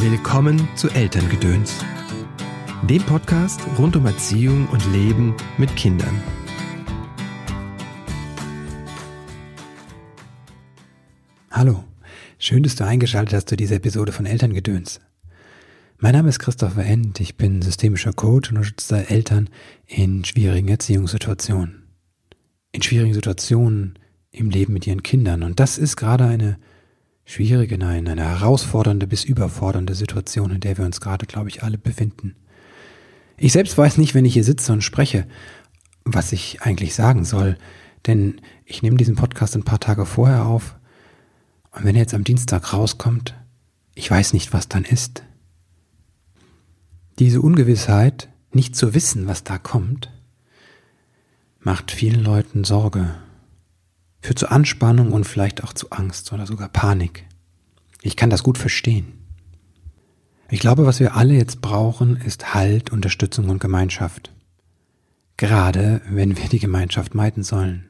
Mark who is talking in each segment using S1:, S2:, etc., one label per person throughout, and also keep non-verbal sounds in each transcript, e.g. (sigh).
S1: Willkommen zu Elterngedöns, dem Podcast rund um Erziehung und Leben mit Kindern.
S2: Hallo, schön, dass du eingeschaltet hast zu dieser Episode von Elterngedöns. Mein Name ist Christopher End, ich bin systemischer Coach und unterstütze Eltern in schwierigen Erziehungssituationen. In schwierigen Situationen im Leben mit ihren Kindern. Und das ist gerade eine schwierige, nein, eine herausfordernde bis überfordernde Situation, in der wir uns gerade, glaube ich, alle befinden. Ich selbst weiß nicht, wenn ich hier sitze und spreche, was ich eigentlich sagen soll, denn ich nehme diesen Podcast ein paar Tage vorher auf und wenn er jetzt am Dienstag rauskommt, ich weiß nicht, was dann ist. Diese Ungewissheit, nicht zu wissen, was da kommt, macht vielen Leuten Sorge führt zu Anspannung und vielleicht auch zu Angst oder sogar Panik. Ich kann das gut verstehen. Ich glaube, was wir alle jetzt brauchen, ist Halt, Unterstützung und Gemeinschaft. Gerade wenn wir die Gemeinschaft meiden sollen.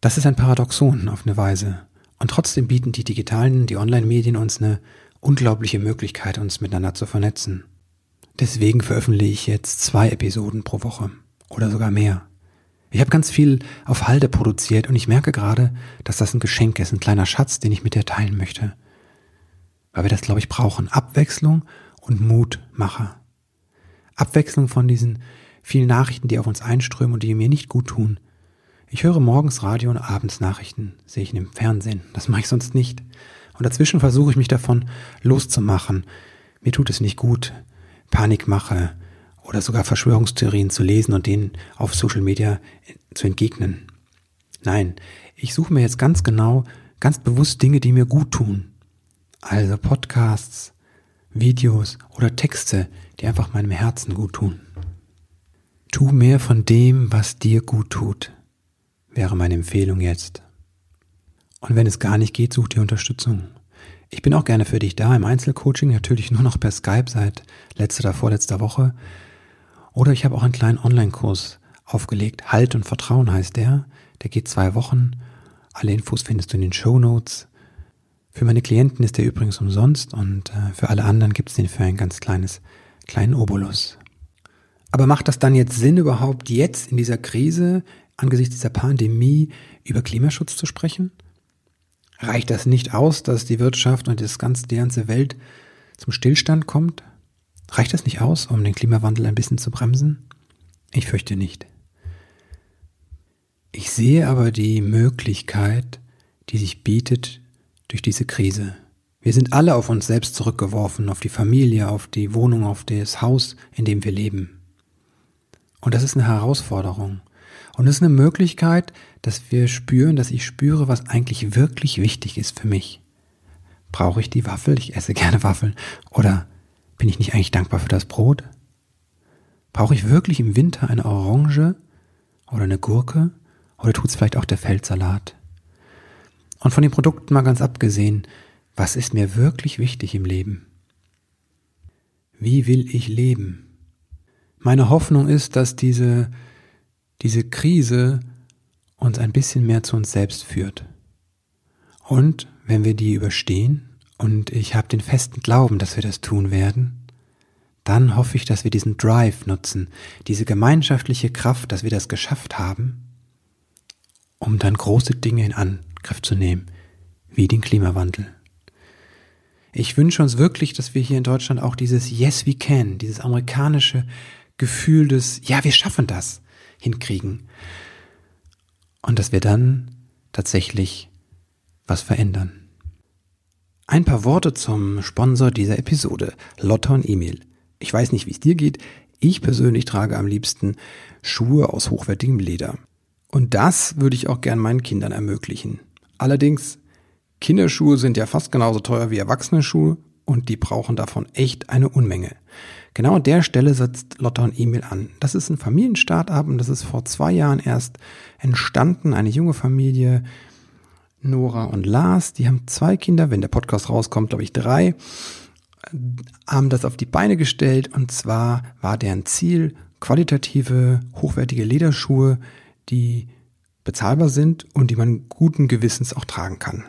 S2: Das ist ein Paradoxon auf eine Weise. Und trotzdem bieten die digitalen, die Online-Medien uns eine unglaubliche Möglichkeit, uns miteinander zu vernetzen. Deswegen veröffentliche ich jetzt zwei Episoden pro Woche oder sogar mehr. Ich habe ganz viel auf Halde produziert und ich merke gerade, dass das ein Geschenk ist, ein kleiner Schatz, den ich mit dir teilen möchte. Weil wir das, glaube ich, brauchen. Abwechslung und Mutmacher. Abwechslung von diesen vielen Nachrichten, die auf uns einströmen und die mir nicht gut tun. Ich höre morgens Radio und abends Nachrichten, sehe ich im Fernsehen. Das mache ich sonst nicht. Und dazwischen versuche ich mich davon loszumachen. Mir tut es nicht gut. Panikmache, oder sogar Verschwörungstheorien zu lesen und denen auf Social Media zu entgegnen. Nein, ich suche mir jetzt ganz genau, ganz bewusst Dinge, die mir gut tun. Also Podcasts, Videos oder Texte, die einfach meinem Herzen gut tun. Tu mehr von dem, was dir gut tut, wäre meine Empfehlung jetzt. Und wenn es gar nicht geht, such dir Unterstützung. Ich bin auch gerne für dich da im Einzelcoaching, natürlich nur noch per Skype seit letzter oder vorletzter Woche. Oder ich habe auch einen kleinen Online-Kurs aufgelegt. Halt und Vertrauen heißt der. Der geht zwei Wochen. Alle Infos findest du in den Show Notes. Für meine Klienten ist der übrigens umsonst und äh, für alle anderen gibt es den für ein ganz kleines, kleinen Obolus. Aber macht das dann jetzt Sinn überhaupt jetzt in dieser Krise, angesichts dieser Pandemie, über Klimaschutz zu sprechen? Reicht das nicht aus, dass die Wirtschaft und das ganze, die ganze Welt zum Stillstand kommt? Reicht das nicht aus, um den Klimawandel ein bisschen zu bremsen? Ich fürchte nicht. Ich sehe aber die Möglichkeit, die sich bietet durch diese Krise. Wir sind alle auf uns selbst zurückgeworfen, auf die Familie, auf die Wohnung, auf das Haus, in dem wir leben. Und das ist eine Herausforderung. Und es ist eine Möglichkeit, dass wir spüren, dass ich spüre, was eigentlich wirklich wichtig ist für mich. Brauche ich die Waffel? Ich esse gerne Waffeln. Oder bin ich nicht eigentlich dankbar für das Brot? Brauche ich wirklich im Winter eine Orange oder eine Gurke? Oder tut es vielleicht auch der Feldsalat? Und von den Produkten mal ganz abgesehen, was ist mir wirklich wichtig im Leben? Wie will ich leben? Meine Hoffnung ist, dass diese, diese Krise uns ein bisschen mehr zu uns selbst führt. Und wenn wir die überstehen, und ich habe den festen Glauben, dass wir das tun werden, dann hoffe ich, dass wir diesen Drive nutzen, diese gemeinschaftliche Kraft, dass wir das geschafft haben, um dann große Dinge in Angriff zu nehmen, wie den Klimawandel. Ich wünsche uns wirklich, dass wir hier in Deutschland auch dieses Yes, we can, dieses amerikanische Gefühl des Ja, wir schaffen das hinkriegen. Und dass wir dann tatsächlich was verändern. Ein paar Worte zum Sponsor dieser Episode, Lotta und Emil. Ich weiß nicht, wie es dir geht. Ich persönlich trage am liebsten Schuhe aus hochwertigem Leder. Und das würde ich auch gern meinen Kindern ermöglichen. Allerdings, Kinderschuhe sind ja fast genauso teuer wie Erwachsene-Schuhe und die brauchen davon echt eine Unmenge. Genau an der Stelle setzt Lotta und Emil an. Das ist ein Familienstart-up und das ist vor zwei Jahren erst entstanden. Eine junge Familie, Nora und Lars, die haben zwei Kinder, wenn der Podcast rauskommt, glaube ich drei, haben das auf die Beine gestellt. Und zwar war deren Ziel qualitative, hochwertige Lederschuhe, die bezahlbar sind und die man guten Gewissens auch tragen kann.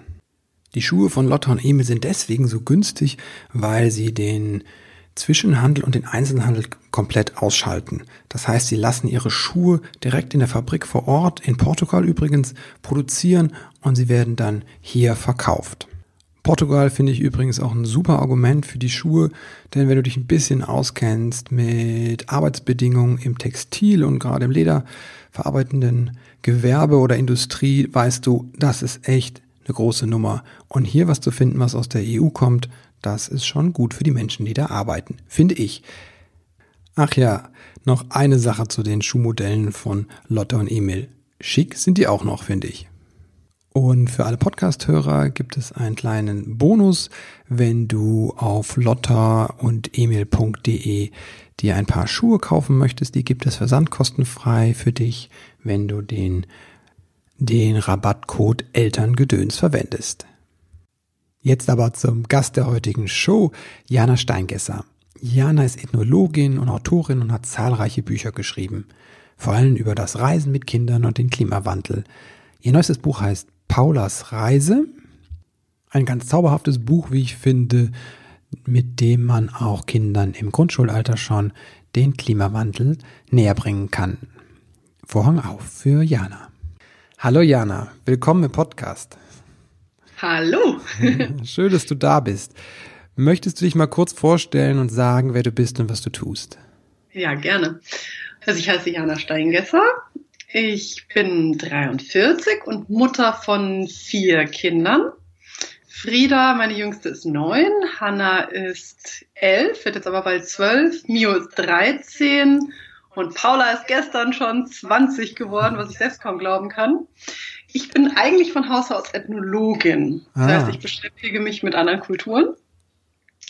S2: Die Schuhe von Lotta und Emil sind deswegen so günstig, weil sie den Zwischenhandel und den Einzelhandel komplett ausschalten. Das heißt, sie lassen ihre Schuhe direkt in der Fabrik vor Ort, in Portugal übrigens, produzieren und sie werden dann hier verkauft. Portugal finde ich übrigens auch ein super Argument für die Schuhe, denn wenn du dich ein bisschen auskennst mit Arbeitsbedingungen im Textil und gerade im Lederverarbeitenden Gewerbe oder Industrie, weißt du, das ist echt eine große Nummer. Und hier was zu finden, was aus der EU kommt, das ist schon gut für die Menschen, die da arbeiten, finde ich. Ach ja, noch eine Sache zu den Schuhmodellen von Lotte und Emil. Schick sind die auch noch, finde ich. Und für alle Podcast-Hörer gibt es einen kleinen Bonus, wenn du auf lotta und emil.de dir ein paar Schuhe kaufen möchtest. Die gibt es versandkostenfrei für dich, wenn du den, den Rabattcode Elterngedöns verwendest. Jetzt aber zum Gast der heutigen Show, Jana Steingesser. Jana ist Ethnologin und Autorin und hat zahlreiche Bücher geschrieben, vor allem über das Reisen mit Kindern und den Klimawandel. Ihr neuestes Buch heißt Paulas Reise. Ein ganz zauberhaftes Buch, wie ich finde, mit dem man auch Kindern im Grundschulalter schon den Klimawandel näher bringen kann. Vorhang auf für Jana. Hallo Jana, willkommen im Podcast.
S3: Hallo. (laughs)
S2: Schön, dass du da bist. Möchtest du dich mal kurz vorstellen und sagen, wer du bist und was du tust?
S3: Ja, gerne. Also ich heiße Jana Steingesser, ich bin 43 und Mutter von vier Kindern. Frieda, meine Jüngste, ist neun, Hanna ist elf, wird jetzt aber bald zwölf, Mio ist 13 und Paula ist gestern schon 20 geworden, was ich selbst kaum glauben kann. Ich bin eigentlich von Haus aus Ethnologin. Das ah. heißt, ich beschäftige mich mit anderen Kulturen,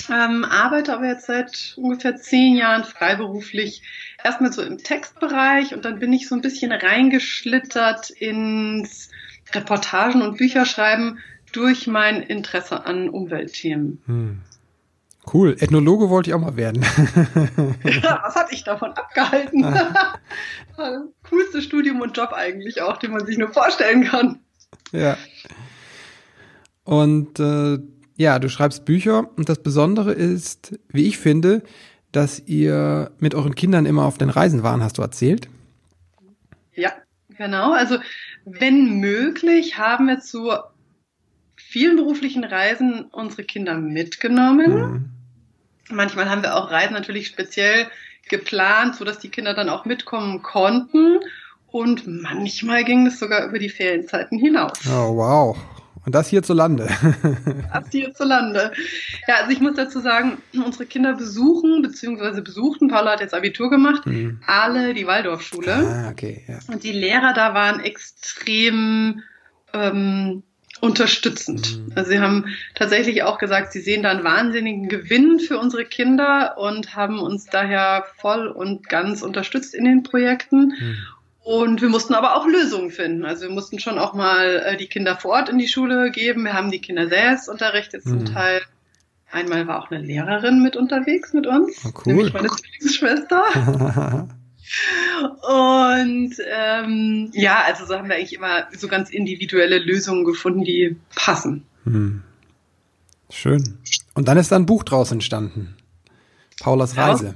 S3: ähm, arbeite aber jetzt seit ungefähr zehn Jahren freiberuflich erstmal so im Textbereich und dann bin ich so ein bisschen reingeschlittert ins Reportagen und Bücherschreiben durch mein Interesse an Umweltthemen. Hm.
S2: Cool. Ethnologe wollte ich auch mal werden. (laughs)
S3: ja, was hat ich davon abgehalten? (laughs) Coolste Studium und Job eigentlich auch, den man sich nur vorstellen kann.
S2: Ja. Und äh, ja, du schreibst Bücher und das Besondere ist, wie ich finde, dass ihr mit euren Kindern immer auf den Reisen waren, hast du erzählt?
S3: Ja, genau. Also wenn möglich, haben wir zu vielen beruflichen Reisen unsere Kinder mitgenommen. Mhm. Manchmal haben wir auch Reisen natürlich speziell geplant, so dass die Kinder dann auch mitkommen konnten. Und manchmal ging es sogar über die Ferienzeiten hinaus.
S2: Oh, wow. Und das hierzulande. (laughs)
S3: das hierzulande. Ja, also ich muss dazu sagen, unsere Kinder besuchen, beziehungsweise besuchten, Paula hat jetzt Abitur gemacht, mhm. alle die Waldorfschule.
S2: Ah, okay, ja.
S3: Und die Lehrer da waren extrem ähm, unterstützend. Mhm. Also sie haben tatsächlich auch gesagt, sie sehen da einen wahnsinnigen Gewinn für unsere Kinder und haben uns daher voll und ganz unterstützt in den Projekten. Mhm. Und wir mussten aber auch Lösungen finden. Also wir mussten schon auch mal äh, die Kinder vor Ort in die Schule geben. Wir haben die Kinder selbst unterrichtet zum mhm. Teil. Einmal war auch eine Lehrerin mit unterwegs mit uns,
S2: oh, cool. nämlich
S3: meine Zwillingsschwester. (laughs) Und ähm, ja, also so haben wir eigentlich immer so ganz individuelle Lösungen gefunden, die passen. Hm.
S2: Schön. Und dann ist da ein Buch draus entstanden. Paulas Reise.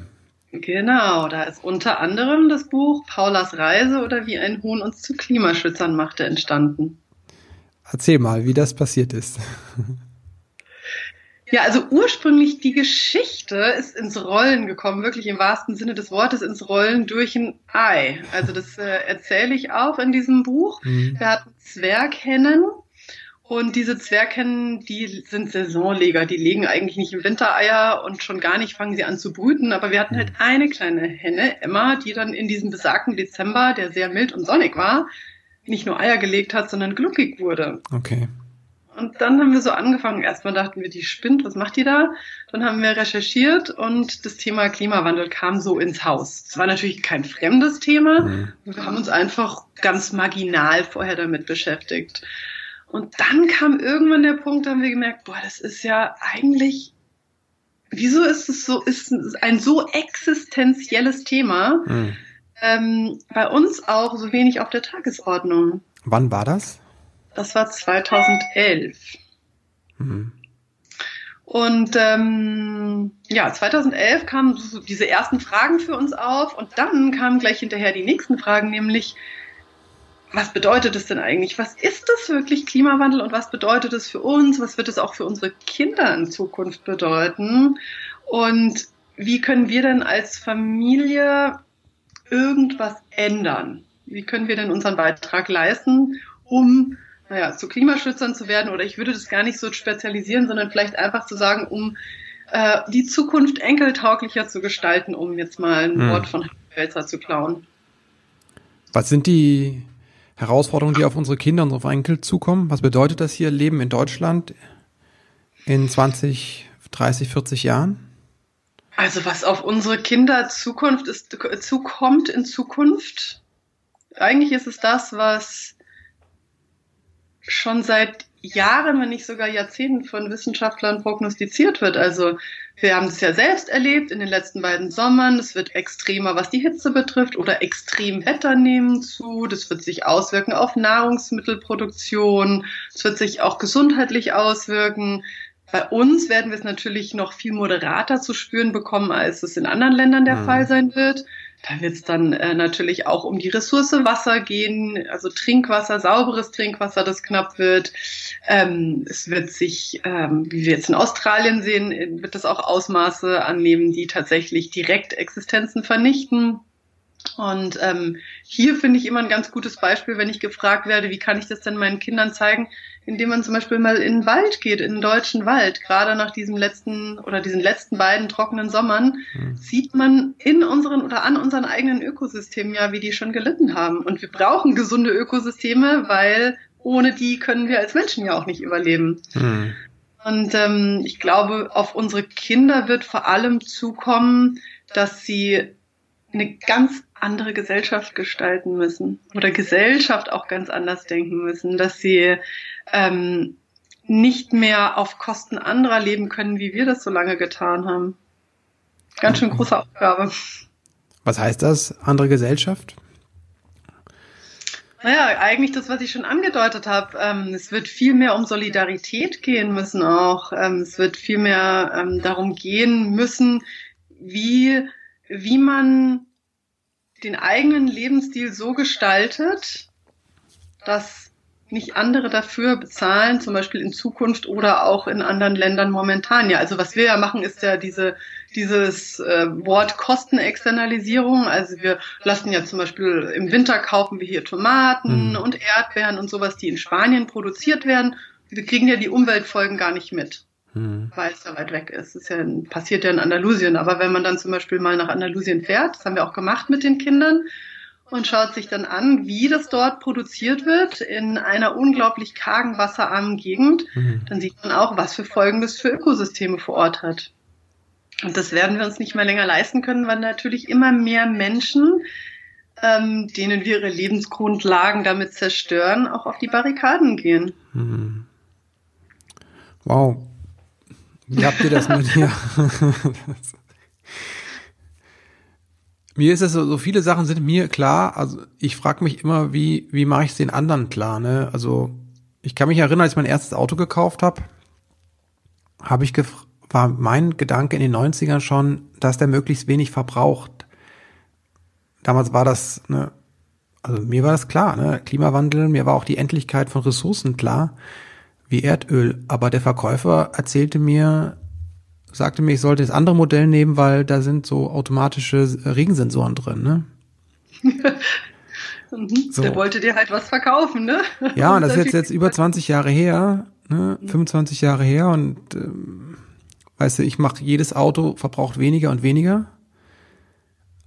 S2: Ja.
S3: Genau, da ist unter anderem das Buch Paulas Reise oder wie ein Huhn uns zu Klimaschützern machte entstanden.
S2: Erzähl mal, wie das passiert ist. (laughs)
S3: Ja, also ursprünglich die Geschichte ist ins Rollen gekommen, wirklich im wahrsten Sinne des Wortes ins Rollen durch ein Ei. Also das äh, erzähle ich auch in diesem Buch. Mhm. Wir hatten Zwerghennen und diese Zwerghennen, die sind Saisonleger, die legen eigentlich nicht im Winter Eier und schon gar nicht fangen sie an zu brüten. Aber wir hatten halt eine kleine Henne, Emma, die dann in diesem besagten Dezember, der sehr mild und sonnig war, nicht nur Eier gelegt hat, sondern glückig wurde.
S2: Okay.
S3: Und dann haben wir so angefangen. Erstmal dachten wir, die spinnt, was macht die da? Dann haben wir recherchiert und das Thema Klimawandel kam so ins Haus. Es war natürlich kein fremdes Thema. Mhm. Wir haben uns einfach ganz marginal vorher damit beschäftigt. Und dann kam irgendwann der Punkt, da haben wir gemerkt, boah, das ist ja eigentlich, wieso ist es so, ist ein so existenzielles Thema, mhm. ähm, bei uns auch so wenig auf der Tagesordnung.
S2: Wann war das?
S3: Das war 2011. Mhm. Und ähm, ja, 2011 kamen so diese ersten Fragen für uns auf und dann kamen gleich hinterher die nächsten Fragen, nämlich was bedeutet es denn eigentlich? Was ist das wirklich Klimawandel und was bedeutet es für uns? Was wird es auch für unsere Kinder in Zukunft bedeuten? Und wie können wir denn als Familie irgendwas ändern? Wie können wir denn unseren Beitrag leisten, um naja, zu Klimaschützern zu werden? Oder ich würde das gar nicht so spezialisieren, sondern vielleicht einfach zu sagen, um äh, die Zukunft enkeltauglicher zu gestalten, um jetzt mal ein hm. Wort von Welzer zu klauen.
S2: Was sind die Herausforderungen, die auf unsere Kinder und unsere Enkel zukommen? Was bedeutet das hier, Leben in Deutschland in 20, 30, 40 Jahren?
S3: Also was auf unsere Kinder Zukunft ist, zukommt in Zukunft, eigentlich ist es das, was schon seit Jahren, wenn nicht sogar Jahrzehnten von Wissenschaftlern prognostiziert wird. Also wir haben es ja selbst erlebt in den letzten beiden Sommern. Es wird extremer, was die Hitze betrifft, oder Extremwetter nehmen zu. Das wird sich auswirken auf Nahrungsmittelproduktion. Es wird sich auch gesundheitlich auswirken. Bei uns werden wir es natürlich noch viel moderater zu spüren bekommen, als es in anderen Ländern der mhm. Fall sein wird. Da wird es dann äh, natürlich auch um die Ressource Wasser gehen, also Trinkwasser, sauberes Trinkwasser, das knapp wird. Ähm, es wird sich, ähm, wie wir jetzt in Australien sehen, wird es auch Ausmaße annehmen, die tatsächlich direkt Existenzen vernichten. Und ähm, hier finde ich immer ein ganz gutes Beispiel, wenn ich gefragt werde, wie kann ich das denn meinen Kindern zeigen, indem man zum Beispiel mal in den Wald geht, in den deutschen Wald. Gerade nach diesem letzten oder diesen letzten beiden trockenen Sommern mhm. sieht man in unseren oder an unseren eigenen Ökosystemen ja, wie die schon gelitten haben. Und wir brauchen gesunde Ökosysteme, weil ohne die können wir als Menschen ja auch nicht überleben. Mhm. Und ähm, ich glaube, auf unsere Kinder wird vor allem zukommen, dass sie eine ganz andere Gesellschaft gestalten müssen oder Gesellschaft auch ganz anders denken müssen, dass sie ähm, nicht mehr auf Kosten anderer leben können, wie wir das so lange getan haben. Ganz schön große Aufgabe.
S2: Was heißt das, andere Gesellschaft?
S3: Naja, eigentlich das, was ich schon angedeutet habe. Ähm, es wird viel mehr um Solidarität gehen müssen auch. Ähm, es wird viel mehr ähm, darum gehen müssen, wie, wie man den eigenen Lebensstil so gestaltet, dass nicht andere dafür bezahlen, zum Beispiel in Zukunft oder auch in anderen Ländern momentan. Ja, also was wir ja machen, ist ja diese, dieses äh, Wort Kostenexternalisierung. Also wir lassen ja zum Beispiel im Winter kaufen wir hier Tomaten mhm. und Erdbeeren und sowas, die in Spanien produziert werden. Wir kriegen ja die Umweltfolgen gar nicht mit mhm. weil es da weit weg ist. Das ist ja, passiert ja in Andalusien. Aber wenn man dann zum Beispiel mal nach Andalusien fährt, das haben wir auch gemacht mit den Kindern, und schaut sich dann an, wie das dort produziert wird in einer unglaublich kargen, wasserarmen Gegend, mhm. dann sieht man auch, was für Folgen das für Ökosysteme vor Ort hat. Und das werden wir uns nicht mehr länger leisten können, weil natürlich immer mehr Menschen, ähm, denen wir ihre Lebensgrundlagen damit zerstören, auch auf die Barrikaden gehen. Mhm.
S2: Wow. Wie habt ihr das mit (laughs) dir? mir ist es so, so viele Sachen sind mir klar. Also ich frage mich immer, wie, wie mache ich es den anderen klar? Ne? Also ich kann mich erinnern, als ich mein erstes Auto gekauft habe, habe ich war mein Gedanke in den 90ern schon, dass der möglichst wenig verbraucht. Damals war das, ne, also mir war das klar, ne? Klimawandel, mir war auch die Endlichkeit von Ressourcen klar wie Erdöl. Aber der Verkäufer erzählte mir, sagte mir, ich sollte das andere Modell nehmen, weil da sind so automatische Regensensoren drin, ne? (laughs)
S3: Mhm. so. Der wollte dir halt was verkaufen, ne?
S2: Ja, (laughs) und das ist jetzt, jetzt über 20 Jahre her, ne? 25 Jahre her und ähm, weißt du, ich mache jedes Auto verbraucht weniger und weniger.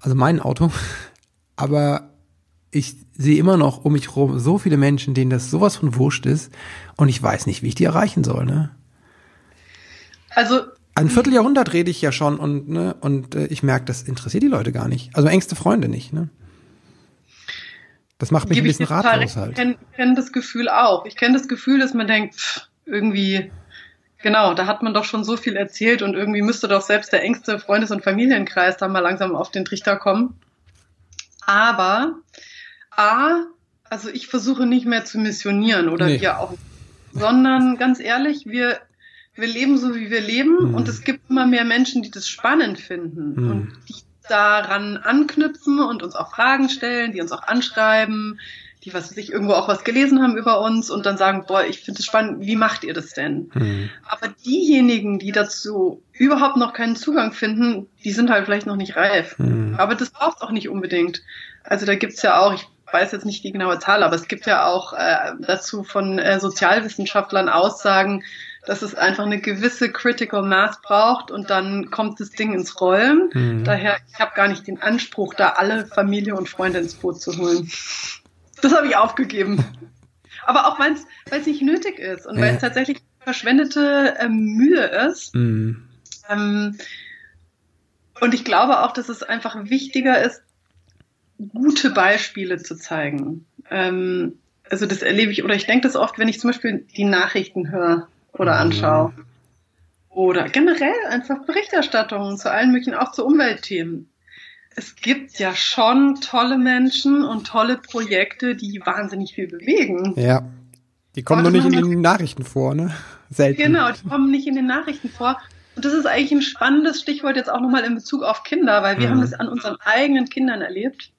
S2: Also mein Auto. (laughs) Aber ich sehe immer noch um mich herum so viele Menschen, denen das sowas von wurscht ist und ich weiß nicht, wie ich die erreichen soll, ne?
S3: Also
S2: ein Vierteljahrhundert rede ich ja schon und ne und äh, ich merke, das interessiert die Leute gar nicht. Also engste Freunde nicht, ne? Das macht mich ein bisschen ratlos halt.
S3: Ich kenne kenn das Gefühl auch. Ich kenne das Gefühl, dass man denkt, pff, irgendwie Genau, da hat man doch schon so viel erzählt und irgendwie müsste doch selbst der engste Freundes- und Familienkreis da mal langsam auf den Trichter kommen. Aber A, also ich versuche nicht mehr zu missionieren oder nee. wir auch, sondern ganz ehrlich, wir, wir leben so, wie wir leben
S2: Mhm.
S3: und es gibt immer mehr Menschen, die das spannend finden
S2: Mhm.
S3: und die daran anknüpfen und uns auch Fragen stellen, die uns auch anschreiben, die was weiß ich irgendwo auch was gelesen haben über uns und dann sagen, boah, ich finde es spannend, wie macht ihr das denn?
S2: Hm.
S3: Aber diejenigen, die dazu überhaupt noch keinen Zugang finden, die sind halt vielleicht noch nicht reif.
S2: Hm.
S3: Aber das braucht auch nicht unbedingt. Also da gibt's ja auch, ich weiß jetzt nicht die genaue Zahl, aber es gibt ja auch äh, dazu von äh, Sozialwissenschaftlern Aussagen, dass es einfach eine gewisse Critical Mass braucht und dann kommt das Ding ins Rollen.
S2: Hm.
S3: Daher, ich habe gar nicht den Anspruch, da alle Familie und Freunde ins Boot zu holen. Das habe ich aufgegeben. (laughs) Aber auch weil es nicht nötig ist und weil
S2: Ja.
S3: es tatsächlich verschwendete ähm, Mühe ist.
S2: Hm.
S3: Ähm, und ich glaube auch, dass es einfach wichtiger ist, gute Beispiele zu zeigen. Ähm, also das erlebe ich, oder ich denke das oft, wenn ich zum Beispiel die Nachrichten höre oder
S2: Mhm.
S3: anschaue. Oder generell einfach Berichterstattungen zu allen möglichen, auch zu Umweltthemen. Es gibt ja schon tolle Menschen und tolle Projekte, die wahnsinnig viel bewegen.
S2: Ja. Die kommen nur nicht in den Nachrichten vor, ne? Selten.
S3: Genau, die kommen nicht in den Nachrichten vor. Und das ist eigentlich ein spannendes Stichwort jetzt auch nochmal in Bezug auf Kinder, weil wir
S2: Mhm.
S3: haben das an unseren eigenen Kindern erlebt.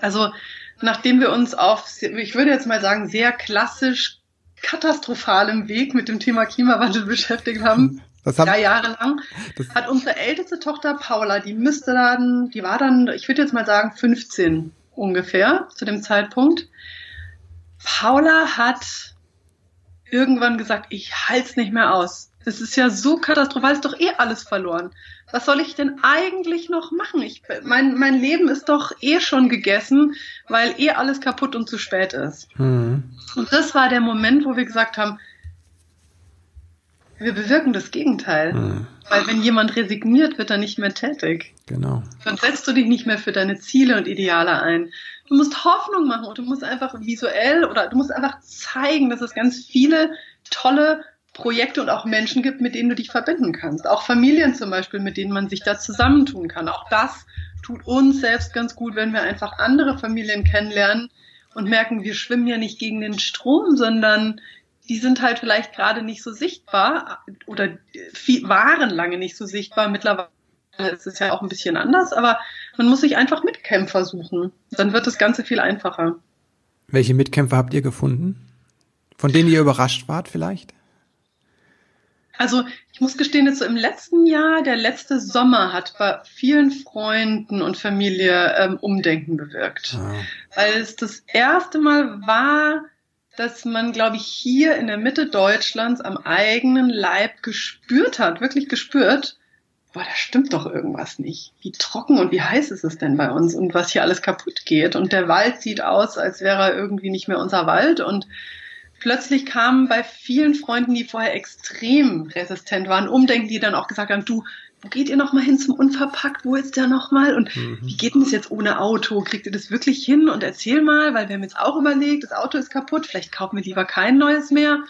S3: Also nachdem wir uns auf, ich würde jetzt mal sagen, sehr klassisch katastrophalem Weg mit dem Thema Klimawandel (laughs) beschäftigt haben,
S2: Das haben,
S3: drei Jahre lang,
S2: das,
S3: hat unsere älteste Tochter Paula, die müsste dann, die war dann, ich würde jetzt mal sagen, 15 ungefähr zu dem Zeitpunkt. Paula hat irgendwann gesagt, ich halt's nicht mehr aus. Das ist ja so katastrophal, ist doch eh alles verloren. Was soll ich denn eigentlich noch machen? Ich, mein, mein Leben ist doch eh schon gegessen, weil eh alles kaputt und zu spät ist.
S2: hm.
S3: Und das war der Moment, wo wir gesagt haben, wir bewirken das Gegenteil.
S2: Hm.
S3: Weil wenn jemand resigniert, wird er nicht mehr tätig.
S2: Genau.
S3: Dann setzt du dich nicht mehr für deine Ziele und Ideale ein. Du musst Hoffnung machen und du musst einfach visuell oder du musst einfach zeigen, dass es ganz viele tolle Projekte und auch Menschen gibt, mit denen du dich verbinden kannst. Auch Familien zum Beispiel, mit denen man sich da zusammentun kann. Auch das tut uns selbst ganz gut, wenn wir einfach andere Familien kennenlernen und merken, wir schwimmen ja nicht gegen den Strom, sondern die sind halt vielleicht gerade nicht so sichtbar oder waren lange nicht so sichtbar. Mittlerweile ist es ja auch ein bisschen anders, aber man muss sich einfach Mitkämpfer suchen. Dann wird das Ganze viel einfacher.
S2: Welche Mitkämpfer habt ihr gefunden? Von denen ihr überrascht wart vielleicht?
S3: Also ich muss gestehen, jetzt so im letzten Jahr, der letzte Sommer hat bei vielen Freunden und Familie ähm, Umdenken bewirkt.
S2: Ah.
S3: Weil es das erste Mal war, dass man, glaube ich, hier in der Mitte Deutschlands am eigenen Leib gespürt hat, wirklich gespürt, boah, da stimmt doch irgendwas nicht. Wie trocken und wie heiß ist es denn bei uns und was hier alles kaputt geht. Und der Wald sieht aus, als wäre er irgendwie nicht mehr unser Wald. Und plötzlich kamen bei vielen Freunden, die vorher extrem resistent waren, Umdenken, die dann auch gesagt haben, du, wo geht ihr noch mal hin zum Unverpackt? Wo ist der noch mal? Und
S2: Mhm.
S3: wie geht denn das jetzt ohne Auto? Kriegt ihr das wirklich hin? Und erzähl mal, weil wir haben jetzt auch überlegt, das Auto ist kaputt, vielleicht kaufen wir lieber kein neues mehr.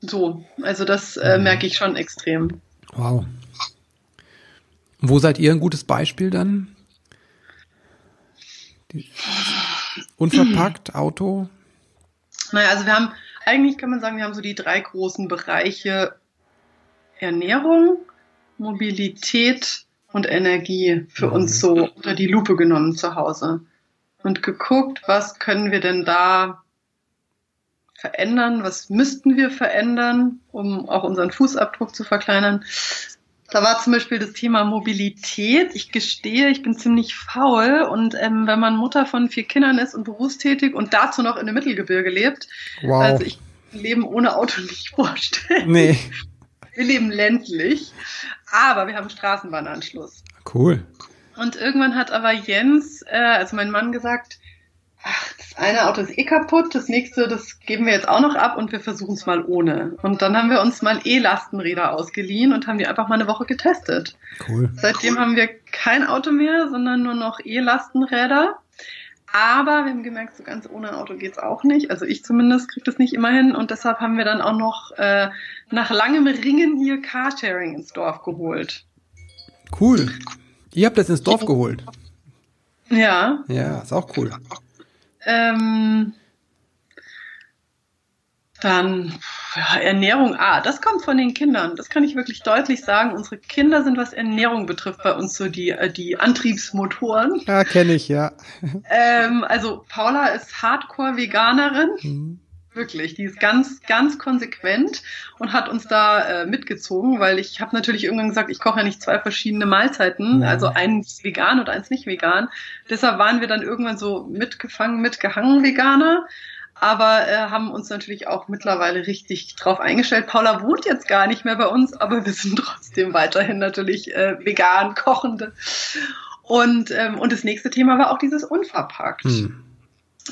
S3: So, also das äh,
S2: Mhm.
S3: merke ich schon extrem.
S2: Wow. Wo seid ihr ein gutes Beispiel dann? Die, unverpackt, Auto?
S3: Naja, also wir haben, eigentlich kann man sagen, wir haben so die drei großen Bereiche Ernährung, Mobilität und Energie für
S2: Mhm.
S3: uns so unter die Lupe genommen zu Hause und geguckt, was können wir denn da verändern, was müssten wir verändern, um auch unseren Fußabdruck zu verkleinern. Da war zum Beispiel das Thema Mobilität. Ich gestehe, ich bin ziemlich faul und ähm, wenn man Mutter von vier Kindern ist und berufstätig und dazu noch in dem Mittelgebirge lebt,
S2: Wow.
S3: also ich kann Leben ohne Auto (laughs) nicht vorstellen.
S2: nee.
S3: Wir leben ländlich, aber wir haben Straßenbahnanschluss.
S2: Cool.
S3: Und irgendwann hat aber Jens, äh, also mein Mann, gesagt, ach, das eine Auto ist eh kaputt, das nächste, das geben wir jetzt auch noch ab und wir versuchen es mal ohne. Und dann haben wir uns mal E-Lastenräder ausgeliehen und haben die einfach mal eine Woche getestet.
S2: Cool.
S3: Seitdem haben wir kein Auto mehr, sondern nur noch E-Lastenräder. Aber wir haben gemerkt, so ganz ohne Auto geht's auch nicht. Also ich zumindest kriege das nicht immer hin. Und deshalb haben wir dann auch noch äh, nach langem Ringen hier Carsharing ins Dorf geholt.
S2: Cool. Ihr habt das ins Dorf geholt.
S3: Ja,
S2: Ja, ist auch cool.
S3: Ähm, dann Ja, Ernährung, ah, das kommt von den Kindern. Das kann ich wirklich deutlich sagen. Unsere Kinder sind, was Ernährung betrifft, bei uns so die, äh, die Antriebsmotoren.
S2: Ja, kenne ich, ja.
S3: Ähm, also Paula ist Hardcore-Veganerin. Mhm. Wirklich, die ist ganz, ganz konsequent und hat uns da äh, mitgezogen, weil ich habe natürlich irgendwann gesagt, ich koche ja nicht zwei verschiedene Mahlzeiten, mhm. also eins vegan und eins nicht vegan. Deshalb waren wir dann irgendwann so mitgefangen, mitgehangen Veganer aber äh, haben uns natürlich auch mittlerweile richtig drauf eingestellt. Paula wohnt jetzt gar nicht mehr bei uns, aber wir sind trotzdem weiterhin natürlich äh, vegan kochende. Und, ähm, und das nächste Thema war auch dieses unverpackt. Hm.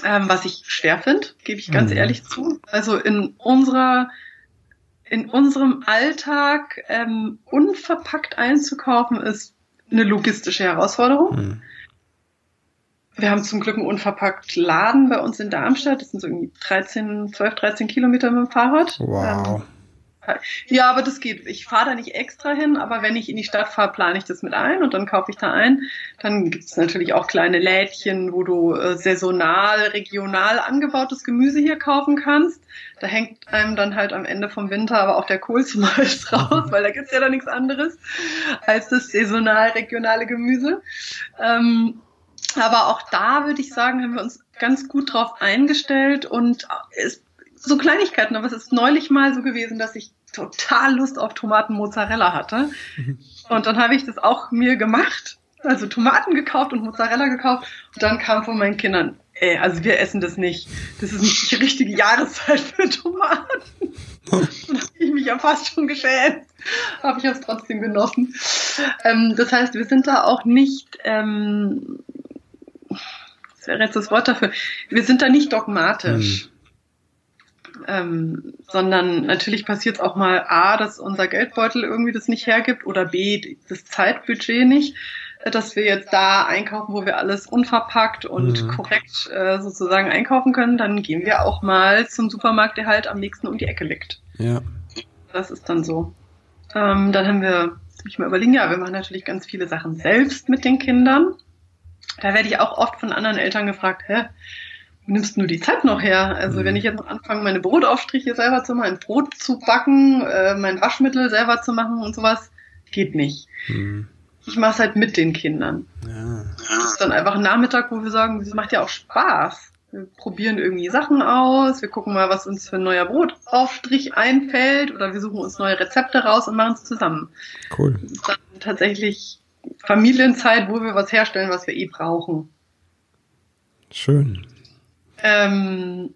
S3: Ähm, was ich schwer finde, gebe ich ganz hm. ehrlich zu. Also in unserer in unserem Alltag ähm, unverpackt einzukaufen, ist eine logistische Herausforderung. Hm. Wir haben zum Glück einen unverpackt Laden bei uns in Darmstadt. Das sind so irgendwie 13, 12, 13 Kilometer mit dem Fahrrad.
S2: Wow.
S3: Ähm, ja, aber das geht. Ich fahre da nicht extra hin, aber wenn ich in die Stadt fahre, plane ich das mit ein und dann kaufe ich da ein. Dann gibt es natürlich auch kleine Lädchen, wo du äh, saisonal, regional angebautes Gemüse hier kaufen kannst. Da hängt einem dann halt am Ende vom Winter aber auch der Kohl zum Beispiel (laughs) raus, weil da gibt's ja dann nichts anderes als das saisonal regionale Gemüse. Ähm, aber auch da würde ich sagen, haben wir uns ganz gut drauf eingestellt und ist so Kleinigkeiten, aber es ist neulich mal so gewesen, dass ich total Lust auf Tomaten Mozzarella hatte. Und dann habe ich das auch mir gemacht. Also Tomaten gekauft und Mozzarella gekauft. Und dann kam von meinen Kindern, ey, also wir essen das nicht. Das ist nicht die richtige Jahreszeit für Tomaten. Da habe ich mich ja fast schon geschämt. Habe ich es trotzdem genossen. Ähm, das heißt, wir sind da auch nicht ähm, wäre jetzt das Wort dafür. Wir sind da nicht dogmatisch. Hm. Ähm, sondern natürlich passiert es auch mal A, dass unser Geldbeutel irgendwie das nicht hergibt oder B, das Zeitbudget nicht, äh, dass wir jetzt da einkaufen, wo wir alles unverpackt und mhm. korrekt äh, sozusagen einkaufen können, dann gehen wir auch mal zum Supermarkt, der halt am nächsten um die Ecke liegt.
S2: Ja.
S3: Das ist dann so. Ähm, dann haben wir, ich mal überlegen, ja, wir machen natürlich ganz viele Sachen selbst mit den Kindern. Da werde ich auch oft von anderen Eltern gefragt, hä, nimmst du die Zeit noch her? Also mhm. wenn ich jetzt noch anfange, meine Brotaufstriche selber zu machen, Brot zu backen, äh, mein Waschmittel selber zu machen und sowas, geht nicht. Mhm. Ich mache es halt mit den Kindern. Ja. Das ist dann einfach ein Nachmittag, wo wir sagen, das macht ja auch Spaß. Wir probieren irgendwie Sachen aus, wir gucken mal, was uns für ein neuer Brotaufstrich einfällt oder wir suchen uns neue Rezepte raus und machen es zusammen.
S2: Cool.
S3: Das ist dann tatsächlich Familienzeit, wo wir was herstellen, was wir eh brauchen.
S2: Schön.
S3: Ähm,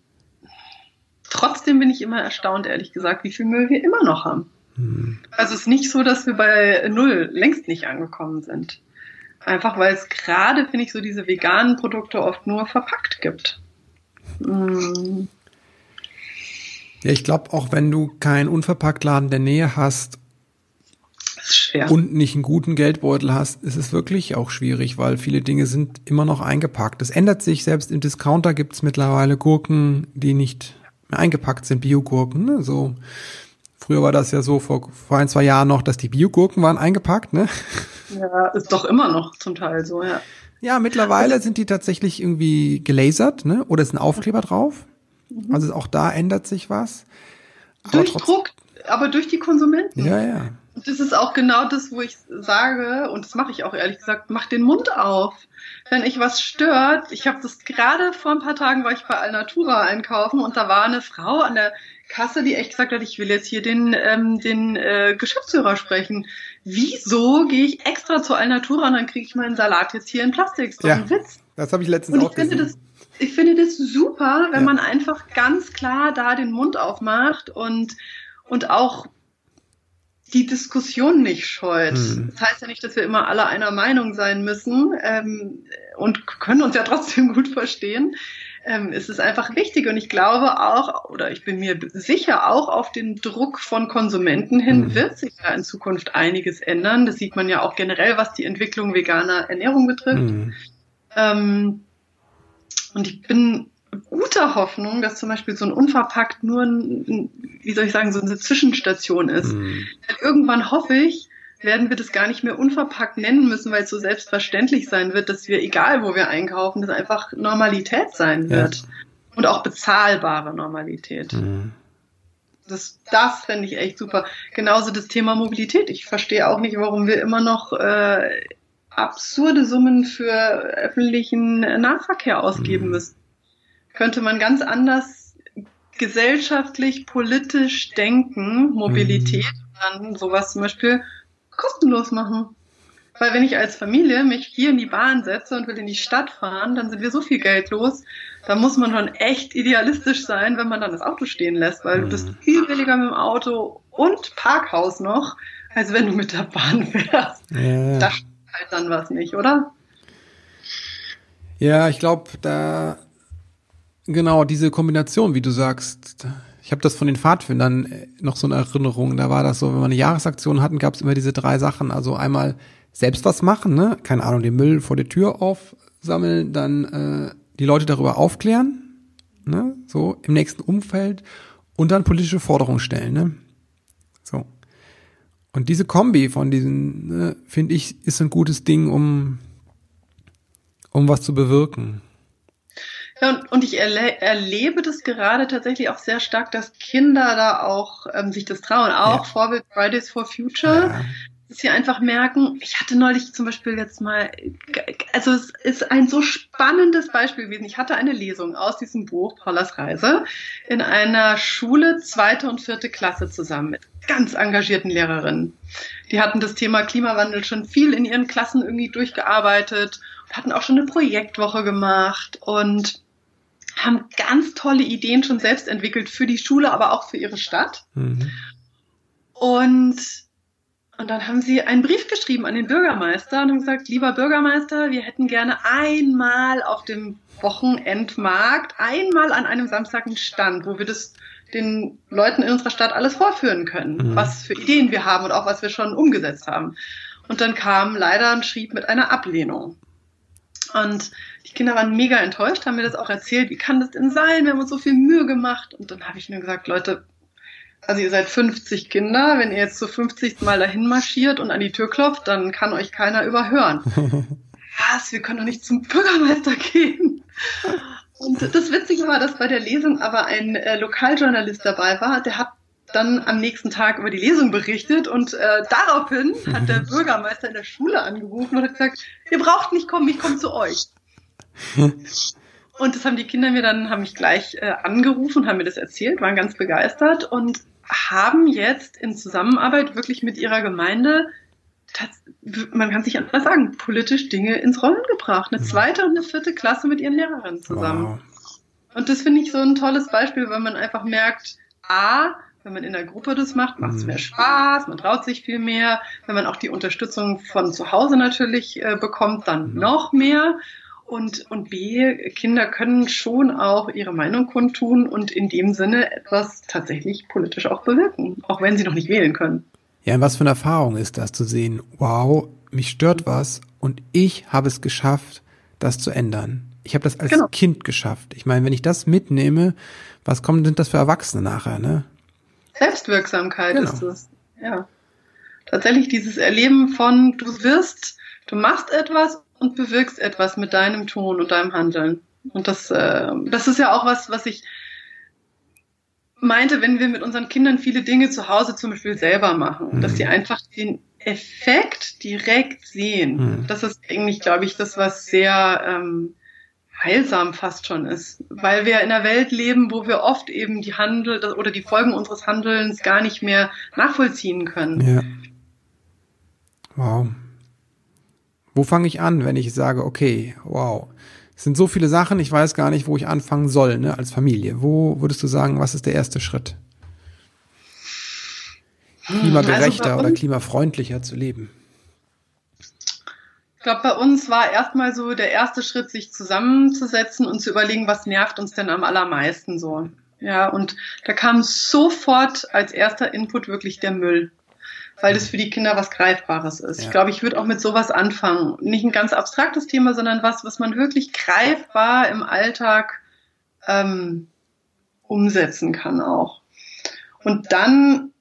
S3: trotzdem bin ich immer erstaunt, ehrlich gesagt, wie viel Müll wir immer noch haben. Hm. Also es ist nicht so, dass wir bei Null längst nicht angekommen sind. Einfach weil es gerade, finde ich, so diese veganen Produkte oft nur verpackt gibt. Hm.
S2: Ja, ich glaube, auch wenn du keinen Unverpacktladen der Nähe hast. Und nicht einen guten Geldbeutel hast, ist es wirklich auch schwierig, weil viele Dinge sind immer noch eingepackt. Es ändert sich, selbst im Discounter gibt es mittlerweile Gurken, die nicht mehr eingepackt sind, Biogurken. Ne? So, früher war das ja so vor, vor ein, zwei Jahren noch, dass die Biogurken waren eingepackt, ne?
S3: Ja, ist doch immer noch zum Teil so, ja.
S2: Ja, mittlerweile sind die tatsächlich irgendwie gelasert, ne? Oder ist ein Aufkleber drauf. Mhm. Also auch da ändert sich was.
S3: Durch Druck, aber durch die Konsumenten.
S2: Ja, ja.
S3: Das ist auch genau das, wo ich sage, und das mache ich auch ehrlich gesagt, mach den Mund auf. Wenn ich was stört, ich habe das gerade vor ein paar Tagen war ich bei Alnatura einkaufen und da war eine Frau an der Kasse, die echt gesagt hat, ich will jetzt hier den, ähm, den äh, Geschäftsführer sprechen. Wieso gehe ich extra zu Alnatura und dann kriege ich meinen Salat jetzt hier in Plastik?
S2: Doch ja, ein Witz. Das habe ich letztens und ich auch
S3: finde
S2: gesehen.
S3: Das, ich finde das super, wenn ja. man einfach ganz klar da den Mund aufmacht und, und auch die Diskussion nicht scheut. Hm. Das heißt ja nicht, dass wir immer alle einer Meinung sein müssen ähm, und können uns ja trotzdem (laughs) gut verstehen. Ähm, es ist einfach wichtig und ich glaube auch, oder ich bin mir sicher, auch auf den Druck von Konsumenten hin hm. wird sich ja in Zukunft einiges ändern. Das sieht man ja auch generell, was die Entwicklung veganer Ernährung betrifft. Hm. Ähm, und ich bin guter Hoffnung, dass zum Beispiel so ein unverpackt nur ein, wie soll ich sagen, so eine Zwischenstation ist. Mhm. irgendwann hoffe ich, werden wir das gar nicht mehr unverpackt nennen müssen, weil es so selbstverständlich sein wird, dass wir, egal wo wir einkaufen, das einfach Normalität sein wird. Ja. Und auch bezahlbare Normalität. Mhm. Das, das fände ich echt super. Genauso das Thema Mobilität. Ich verstehe auch nicht, warum wir immer noch äh, absurde Summen für öffentlichen Nahverkehr ausgeben mhm. müssen. Könnte man ganz anders gesellschaftlich, politisch denken, Mobilität, mhm. dann sowas zum Beispiel kostenlos machen. Weil wenn ich als Familie mich hier in die Bahn setze und will in die Stadt fahren, dann sind wir so viel Geld los. Da muss man schon echt idealistisch sein, wenn man dann das Auto stehen lässt, weil mhm. du bist mhm. viel billiger mit dem Auto und Parkhaus noch, als wenn du mit der Bahn fährst. Ja. Da halt dann was nicht, oder?
S2: Ja, ich glaube, da genau diese Kombination, wie du sagst, ich habe das von den Pfadfindern äh, noch so eine Erinnerung. Da war das so, wenn wir eine Jahresaktion hatten, gab es immer diese drei Sachen. Also einmal selbst was machen, ne? Keine Ahnung, den Müll vor der Tür aufsammeln, dann äh, die Leute darüber aufklären, ne? So im nächsten Umfeld und dann politische Forderungen stellen, ne? So. Und diese Kombi von diesen, ne, finde ich, ist ein gutes Ding, um, um was zu bewirken.
S3: Ja, und, und ich erle erlebe das gerade tatsächlich auch sehr stark, dass Kinder da auch ähm, sich das trauen. Auch ja. Vorbild Fridays for Future. Ja dass sie einfach merken, ich hatte neulich zum Beispiel jetzt mal, also es ist ein so spannendes Beispiel gewesen. Ich hatte eine Lesung aus diesem Buch, Paulas Reise, in einer Schule zweite und vierte Klasse zusammen mit ganz engagierten Lehrerinnen. Die hatten das Thema Klimawandel schon viel in ihren Klassen irgendwie durchgearbeitet und hatten auch schon eine Projektwoche gemacht und haben ganz tolle Ideen schon selbst entwickelt für die Schule, aber auch für ihre Stadt. Mhm. Und und dann haben sie einen Brief geschrieben an den Bürgermeister und haben gesagt, lieber Bürgermeister, wir hätten gerne einmal auf dem Wochenendmarkt, einmal an einem Samstag einen Stand, wo wir das den Leuten in unserer Stadt alles vorführen können, mhm. was für Ideen wir haben und auch was wir schon umgesetzt haben. Und dann kam leider ein Schrieb mit einer Ablehnung. Und die Kinder waren mega enttäuscht, haben mir das auch erzählt, wie kann das denn sein? Wir haben uns so viel Mühe gemacht. Und dann habe ich nur gesagt, Leute, also ihr seid 50 Kinder, wenn ihr jetzt zu 50 Mal dahin marschiert und an die Tür klopft, dann kann euch keiner überhören. (laughs) Was, wir können doch nicht zum Bürgermeister gehen. Und das Witzige war, dass bei der Lesung aber ein äh, Lokaljournalist dabei war, der hat dann am nächsten Tag über die Lesung berichtet und äh, daraufhin hat der Bürgermeister in der Schule angerufen und hat gesagt, ihr braucht nicht kommen, ich komme zu euch. Und das haben die Kinder mir dann, haben mich gleich äh, angerufen, haben mir das erzählt, waren ganz begeistert und haben jetzt in Zusammenarbeit wirklich mit ihrer Gemeinde, man kann sich anders sagen, politisch Dinge ins Rollen gebracht. Eine zweite und eine vierte Klasse mit ihren Lehrerinnen zusammen. Wow. Und das finde ich so ein tolles Beispiel, weil man einfach merkt, a, wenn man in der Gruppe das macht, macht es mhm. mehr Spaß, man traut sich viel mehr. Wenn man auch die Unterstützung von zu Hause natürlich äh, bekommt, dann mhm. noch mehr. Und, und B, Kinder können schon auch ihre Meinung kundtun und in dem Sinne etwas tatsächlich politisch auch bewirken, auch wenn sie noch nicht wählen können.
S2: Ja, und was für eine Erfahrung ist das zu sehen, wow, mich stört was und ich habe es geschafft, das zu ändern. Ich habe das als genau. Kind geschafft. Ich meine, wenn ich das mitnehme, was kommen sind das für Erwachsene nachher, ne?
S3: Selbstwirksamkeit genau. ist es. Ja. Tatsächlich dieses Erleben von, du wirst, du machst etwas und bewirkst etwas mit deinem Tun und deinem Handeln. Und das, äh, das ist ja auch was, was ich meinte, wenn wir mit unseren Kindern viele Dinge zu Hause zum Beispiel selber machen, mhm. dass sie einfach den Effekt direkt sehen. Mhm. Das ist eigentlich, glaube ich, das, was sehr ähm, heilsam fast schon ist, weil wir in einer Welt leben, wo wir oft eben die Handel oder die Folgen unseres Handelns gar nicht mehr nachvollziehen können. Ja.
S2: Wow. Wo fange ich an, wenn ich sage, okay, wow, es sind so viele Sachen, ich weiß gar nicht, wo ich anfangen soll, ne, als Familie. Wo würdest du sagen, was ist der erste Schritt? Klimagerechter also oder klimafreundlicher zu leben?
S3: Ich glaube, bei uns war erstmal so der erste Schritt, sich zusammenzusetzen und zu überlegen, was nervt uns denn am allermeisten so. Ja, und da kam sofort als erster Input wirklich der Müll weil das für die Kinder was Greifbares ist. Ja. Ich glaube, ich würde auch mit sowas anfangen. Nicht ein ganz abstraktes Thema, sondern was, was man wirklich greifbar im Alltag ähm, umsetzen kann auch. Und dann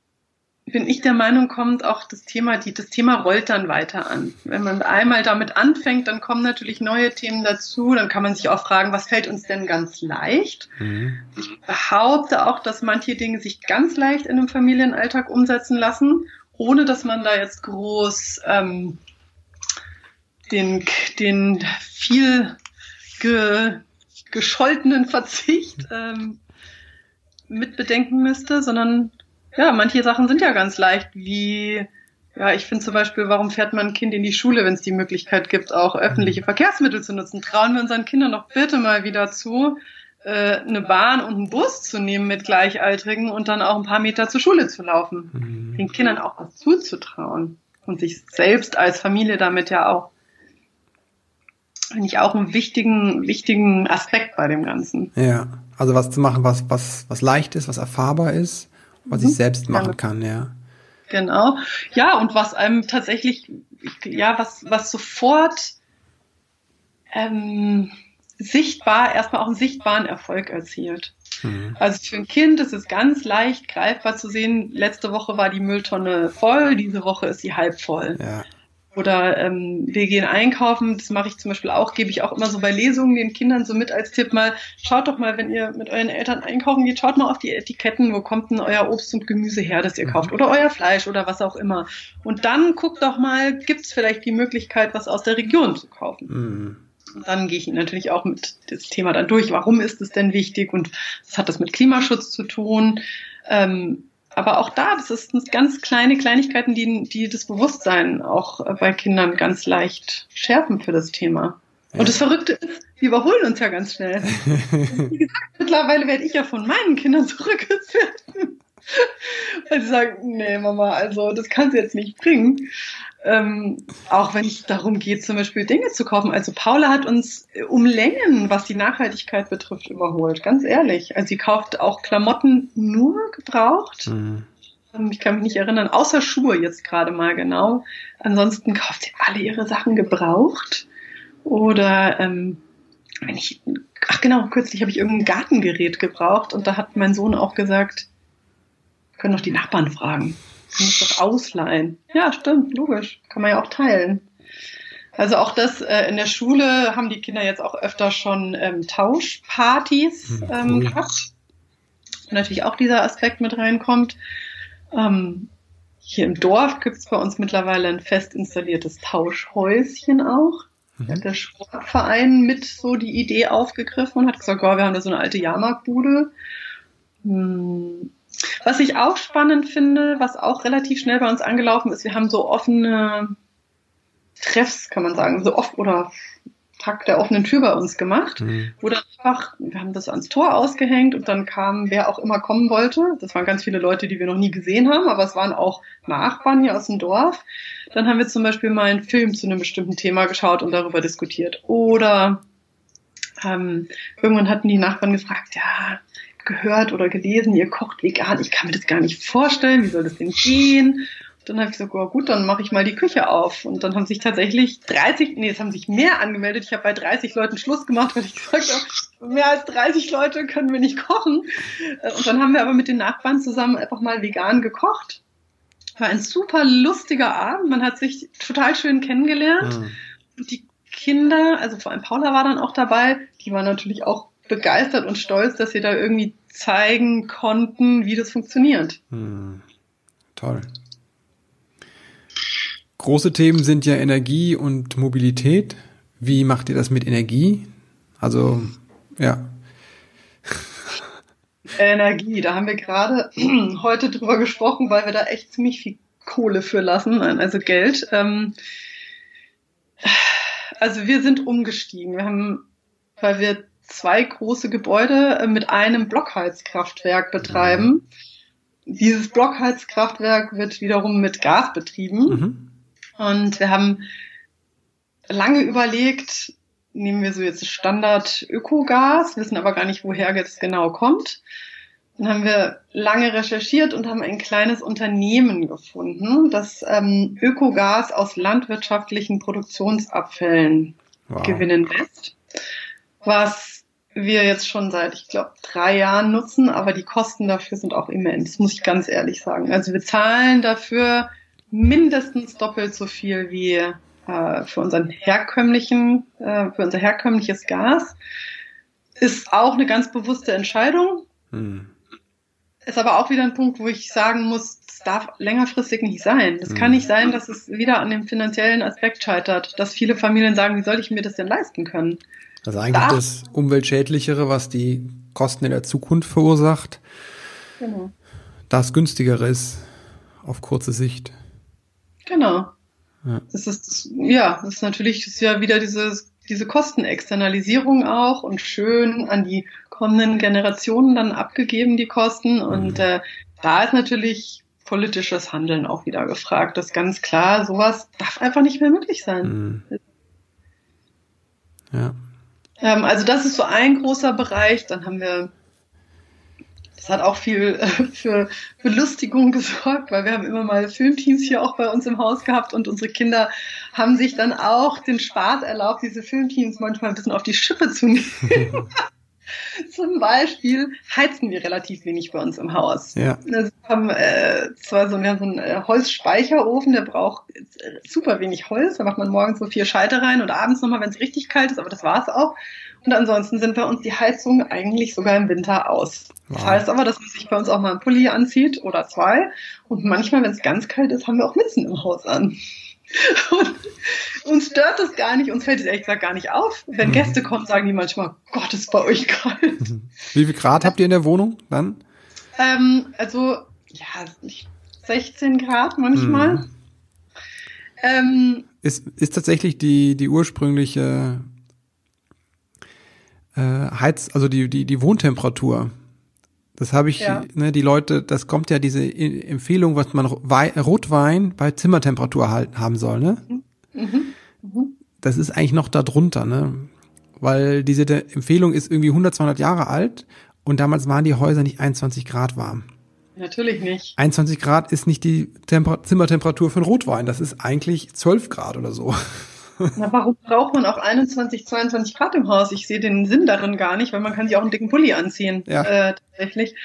S3: bin ich der Meinung, kommt auch das Thema, die, das Thema rollt dann weiter an. Wenn man einmal damit anfängt, dann kommen natürlich neue Themen dazu. Dann kann man sich auch fragen, was fällt uns denn ganz leicht? Mhm. Ich behaupte auch, dass manche Dinge sich ganz leicht in einem Familienalltag umsetzen lassen, ohne dass man da jetzt groß ähm, den, den viel ge, gescholtenen Verzicht ähm, mitbedenken müsste, sondern ja, manche Sachen sind ja ganz leicht, wie ja, ich finde zum Beispiel, warum fährt man ein Kind in die Schule, wenn es die Möglichkeit gibt, auch öffentliche mhm. Verkehrsmittel zu nutzen? Trauen wir unseren Kindern doch bitte mal wieder zu, äh, eine Bahn und einen Bus zu nehmen mit Gleichaltrigen und dann auch ein paar Meter zur Schule zu laufen. Mhm. Den Kindern auch was zuzutrauen und sich selbst als Familie damit ja auch finde ich auch einen wichtigen, wichtigen Aspekt bei dem Ganzen.
S2: Ja, also was zu machen, was, was, was leicht ist, was erfahrbar ist was mhm. ich selbst machen kann, ja.
S3: Genau. Ja, und was einem tatsächlich, ja, was, was sofort ähm, sichtbar, erstmal auch einen sichtbaren Erfolg erzielt. Mhm. Also für ein Kind ist es ganz leicht greifbar zu sehen, letzte Woche war die Mülltonne voll, diese Woche ist sie halb voll. Ja. Oder ähm, wir gehen einkaufen, das mache ich zum Beispiel auch, gebe ich auch immer so bei Lesungen den Kindern so mit als Tipp mal, schaut doch mal, wenn ihr mit euren Eltern einkaufen geht, schaut mal auf die Etiketten, wo kommt denn euer Obst und Gemüse her, das ihr mhm. kauft, oder euer Fleisch oder was auch immer. Und dann guckt doch mal, gibt es vielleicht die Möglichkeit, was aus der Region zu kaufen. Mhm. Und dann gehe ich natürlich auch mit das Thema dann durch. Warum ist es denn wichtig und was hat das mit Klimaschutz zu tun? Ähm, aber auch da, das ist ganz kleine Kleinigkeiten, die, die das Bewusstsein auch bei Kindern ganz leicht schärfen für das Thema. Ja. Und das Verrückte ist, wir überholen uns ja ganz schnell. (laughs) Wie gesagt, mittlerweile werde ich ja von meinen Kindern (laughs) zurückgeführt. Weil sie sagen, nee, Mama, also das kannst du jetzt nicht bringen. Ähm, auch wenn es darum geht, zum Beispiel Dinge zu kaufen. Also Paula hat uns um Längen, was die Nachhaltigkeit betrifft, überholt. Ganz ehrlich. Also sie kauft auch Klamotten nur gebraucht. Mhm. Ähm, ich kann mich nicht erinnern, außer Schuhe jetzt gerade mal genau. Ansonsten kauft sie alle ihre Sachen gebraucht. Oder ähm, wenn ich, ach genau, kürzlich habe ich irgendein Gartengerät gebraucht und da hat mein Sohn auch gesagt, können doch die Nachbarn fragen. Kann ich doch ausleihen. Ja, stimmt, logisch. Kann man ja auch teilen. Also auch das äh, in der Schule haben die Kinder jetzt auch öfter schon ähm, Tauschpartys hm, ähm, cool. gehabt. Und natürlich auch dieser Aspekt mit reinkommt. Ähm, hier im Dorf gibt es bei uns mittlerweile ein fest installiertes Tauschhäuschen auch. Mhm. Der Sportverein mit so die Idee aufgegriffen und hat gesagt, oh, wir haben da so eine alte Jahrmarktbude. Hm, was ich auch spannend finde, was auch relativ schnell bei uns angelaufen ist, wir haben so offene Treffs, kann man sagen, so oft oder Tag der offenen Tür bei uns gemacht, mhm. wo dann einfach, wir haben das ans Tor ausgehängt und dann kam wer auch immer kommen wollte. Das waren ganz viele Leute, die wir noch nie gesehen haben, aber es waren auch Nachbarn hier aus dem Dorf. Dann haben wir zum Beispiel mal einen Film zu einem bestimmten Thema geschaut und darüber diskutiert. Oder ähm, irgendwann hatten die Nachbarn gefragt, ja, gehört oder gelesen, ihr kocht vegan, ich kann mir das gar nicht vorstellen, wie soll das denn gehen? Und dann habe ich gesagt, oh, gut, dann mache ich mal die Küche auf. Und dann haben sich tatsächlich 30, nee, es haben sich mehr angemeldet. Ich habe bei 30 Leuten Schluss gemacht, weil ich gesagt habe, mehr als 30 Leute können wir nicht kochen. Äh, und dann haben wir aber mit den Nachbarn zusammen einfach mal vegan gekocht. War ein super lustiger Abend. Man hat sich total schön kennengelernt. Mhm. Und die Kinder, also vor allem Paula war dann auch dabei, die war natürlich auch begeistert und stolz, dass sie da irgendwie zeigen konnten, wie das funktioniert. Hm.
S2: Toll. Große Themen sind ja Energie und Mobilität. Wie macht ihr das mit Energie? Also, ja.
S3: Energie, da haben wir gerade (clears throat) heute drüber gesprochen, weil wir da echt ziemlich viel Kohle für lassen, also Geld. Ähm, also wir sind umgestiegen. Wir haben, weil wir zwei große Gebäude äh, mit einem Blockheizkraftwerk betreiben. Mhm. Dieses Blockheizkraftwerk wird wiederum mit Gas betrieben. Mhm. Und wir haben lange überlegt, nehmen wir so jetzt Standard Ökogas, wissen aber gar nicht, woher das genau kommt. Dann haben wir lange recherchiert und haben ein kleines Unternehmen gefunden, das ähm, Ökogas aus landwirtschaftlichen Produktionsabfällen wow. gewinnen lässt, was wir jetzt schon seit, ich glaube, drei Jahren nutzen, aber die Kosten dafür sind auch immens, muss ich ganz ehrlich sagen. Also wir zahlen dafür mindestens doppelt so viel wie äh, für unseren herkömmlichen, äh, für unser herkömmliches Gas. Ist auch eine ganz bewusste Entscheidung. Hm. Ist aber auch wieder ein Punkt, wo ich sagen muss, das darf längerfristig nicht sein. Es hm. kann nicht sein, dass es wieder an dem finanziellen Aspekt scheitert, dass viele Familien sagen, wie soll ich mir das denn leisten können?
S2: Also eigentlich da. das Umweltschädlichere, was die Kosten in der Zukunft verursacht, genau. das günstigere ist auf kurze Sicht.
S3: Genau. Ja. Das ist, ja, das ist natürlich, das ist ja wieder diese, diese Kostenexternalisierung auch und schön an die kommenden Generationen dann abgegeben, die Kosten. Und mhm. äh, da ist natürlich politisches Handeln auch wieder gefragt. Das ist ganz klar, sowas darf einfach nicht mehr möglich sein. Mhm. Ja. Ähm, also das ist so ein großer Bereich. Dann haben wir das hat auch viel äh, (laughs) für Belustigung gesorgt, weil wir haben immer mal Filmteams hier auch bei uns im Haus gehabt und unsere Kinder haben sich dann auch den Spaß erlaubt, diese Filmteams manchmal ein bisschen auf die Schippe zu nehmen. (laughs) (laughs) Zum Beispiel heizen wir relativ wenig bei uns im Haus. Ja. Also wir haben äh, zwar so, wir haben so einen äh, Holzspeicherofen, der braucht super wenig Holz. Da macht man morgens so vier Scheite rein und abends nochmal, wenn es richtig kalt ist, aber das war's auch. Und ansonsten sind bei uns die Heizungen eigentlich sogar im Winter aus. Wow. Das heißt aber, dass man sich bei uns auch mal einen Pulli anzieht oder zwei. Und manchmal, wenn es ganz kalt ist, haben wir auch Mützen im Haus an. (laughs) Und uns stört das gar nicht, uns fällt es ehrlich gesagt gar nicht auf. Wenn mhm. Gäste kommen, sagen die manchmal, Gott, ist bei euch kalt. Mhm.
S2: Wie viel Grad habt ihr in der Wohnung dann?
S3: Ähm, also, ja, 16 Grad manchmal. Mhm.
S2: Ähm, ist, ist tatsächlich die, die ursprüngliche äh, Heiz, also die, die, die Wohntemperatur. Das habe ich, ja. ne, die Leute, das kommt ja diese Empfehlung, was man Wei Rotwein bei Zimmertemperatur halten haben soll, ne? Mhm. Mhm. mhm. Das ist eigentlich noch da drunter, ne? Weil diese Empfehlung ist irgendwie 100, 200 Jahre alt und damals waren die Häuser nicht 21 Grad warm.
S3: Natürlich nicht.
S2: 21 Grad ist nicht die Temper Zimmertemperatur für einen Rotwein, das ist eigentlich 12 Grad oder so.
S3: Na, warum braucht man auch 21, 22 Grad im Haus? Ich sehe den Sinn darin gar nicht, weil man kann sich auch einen dicken Pulli anziehen. Ja. Äh, tatsächlich.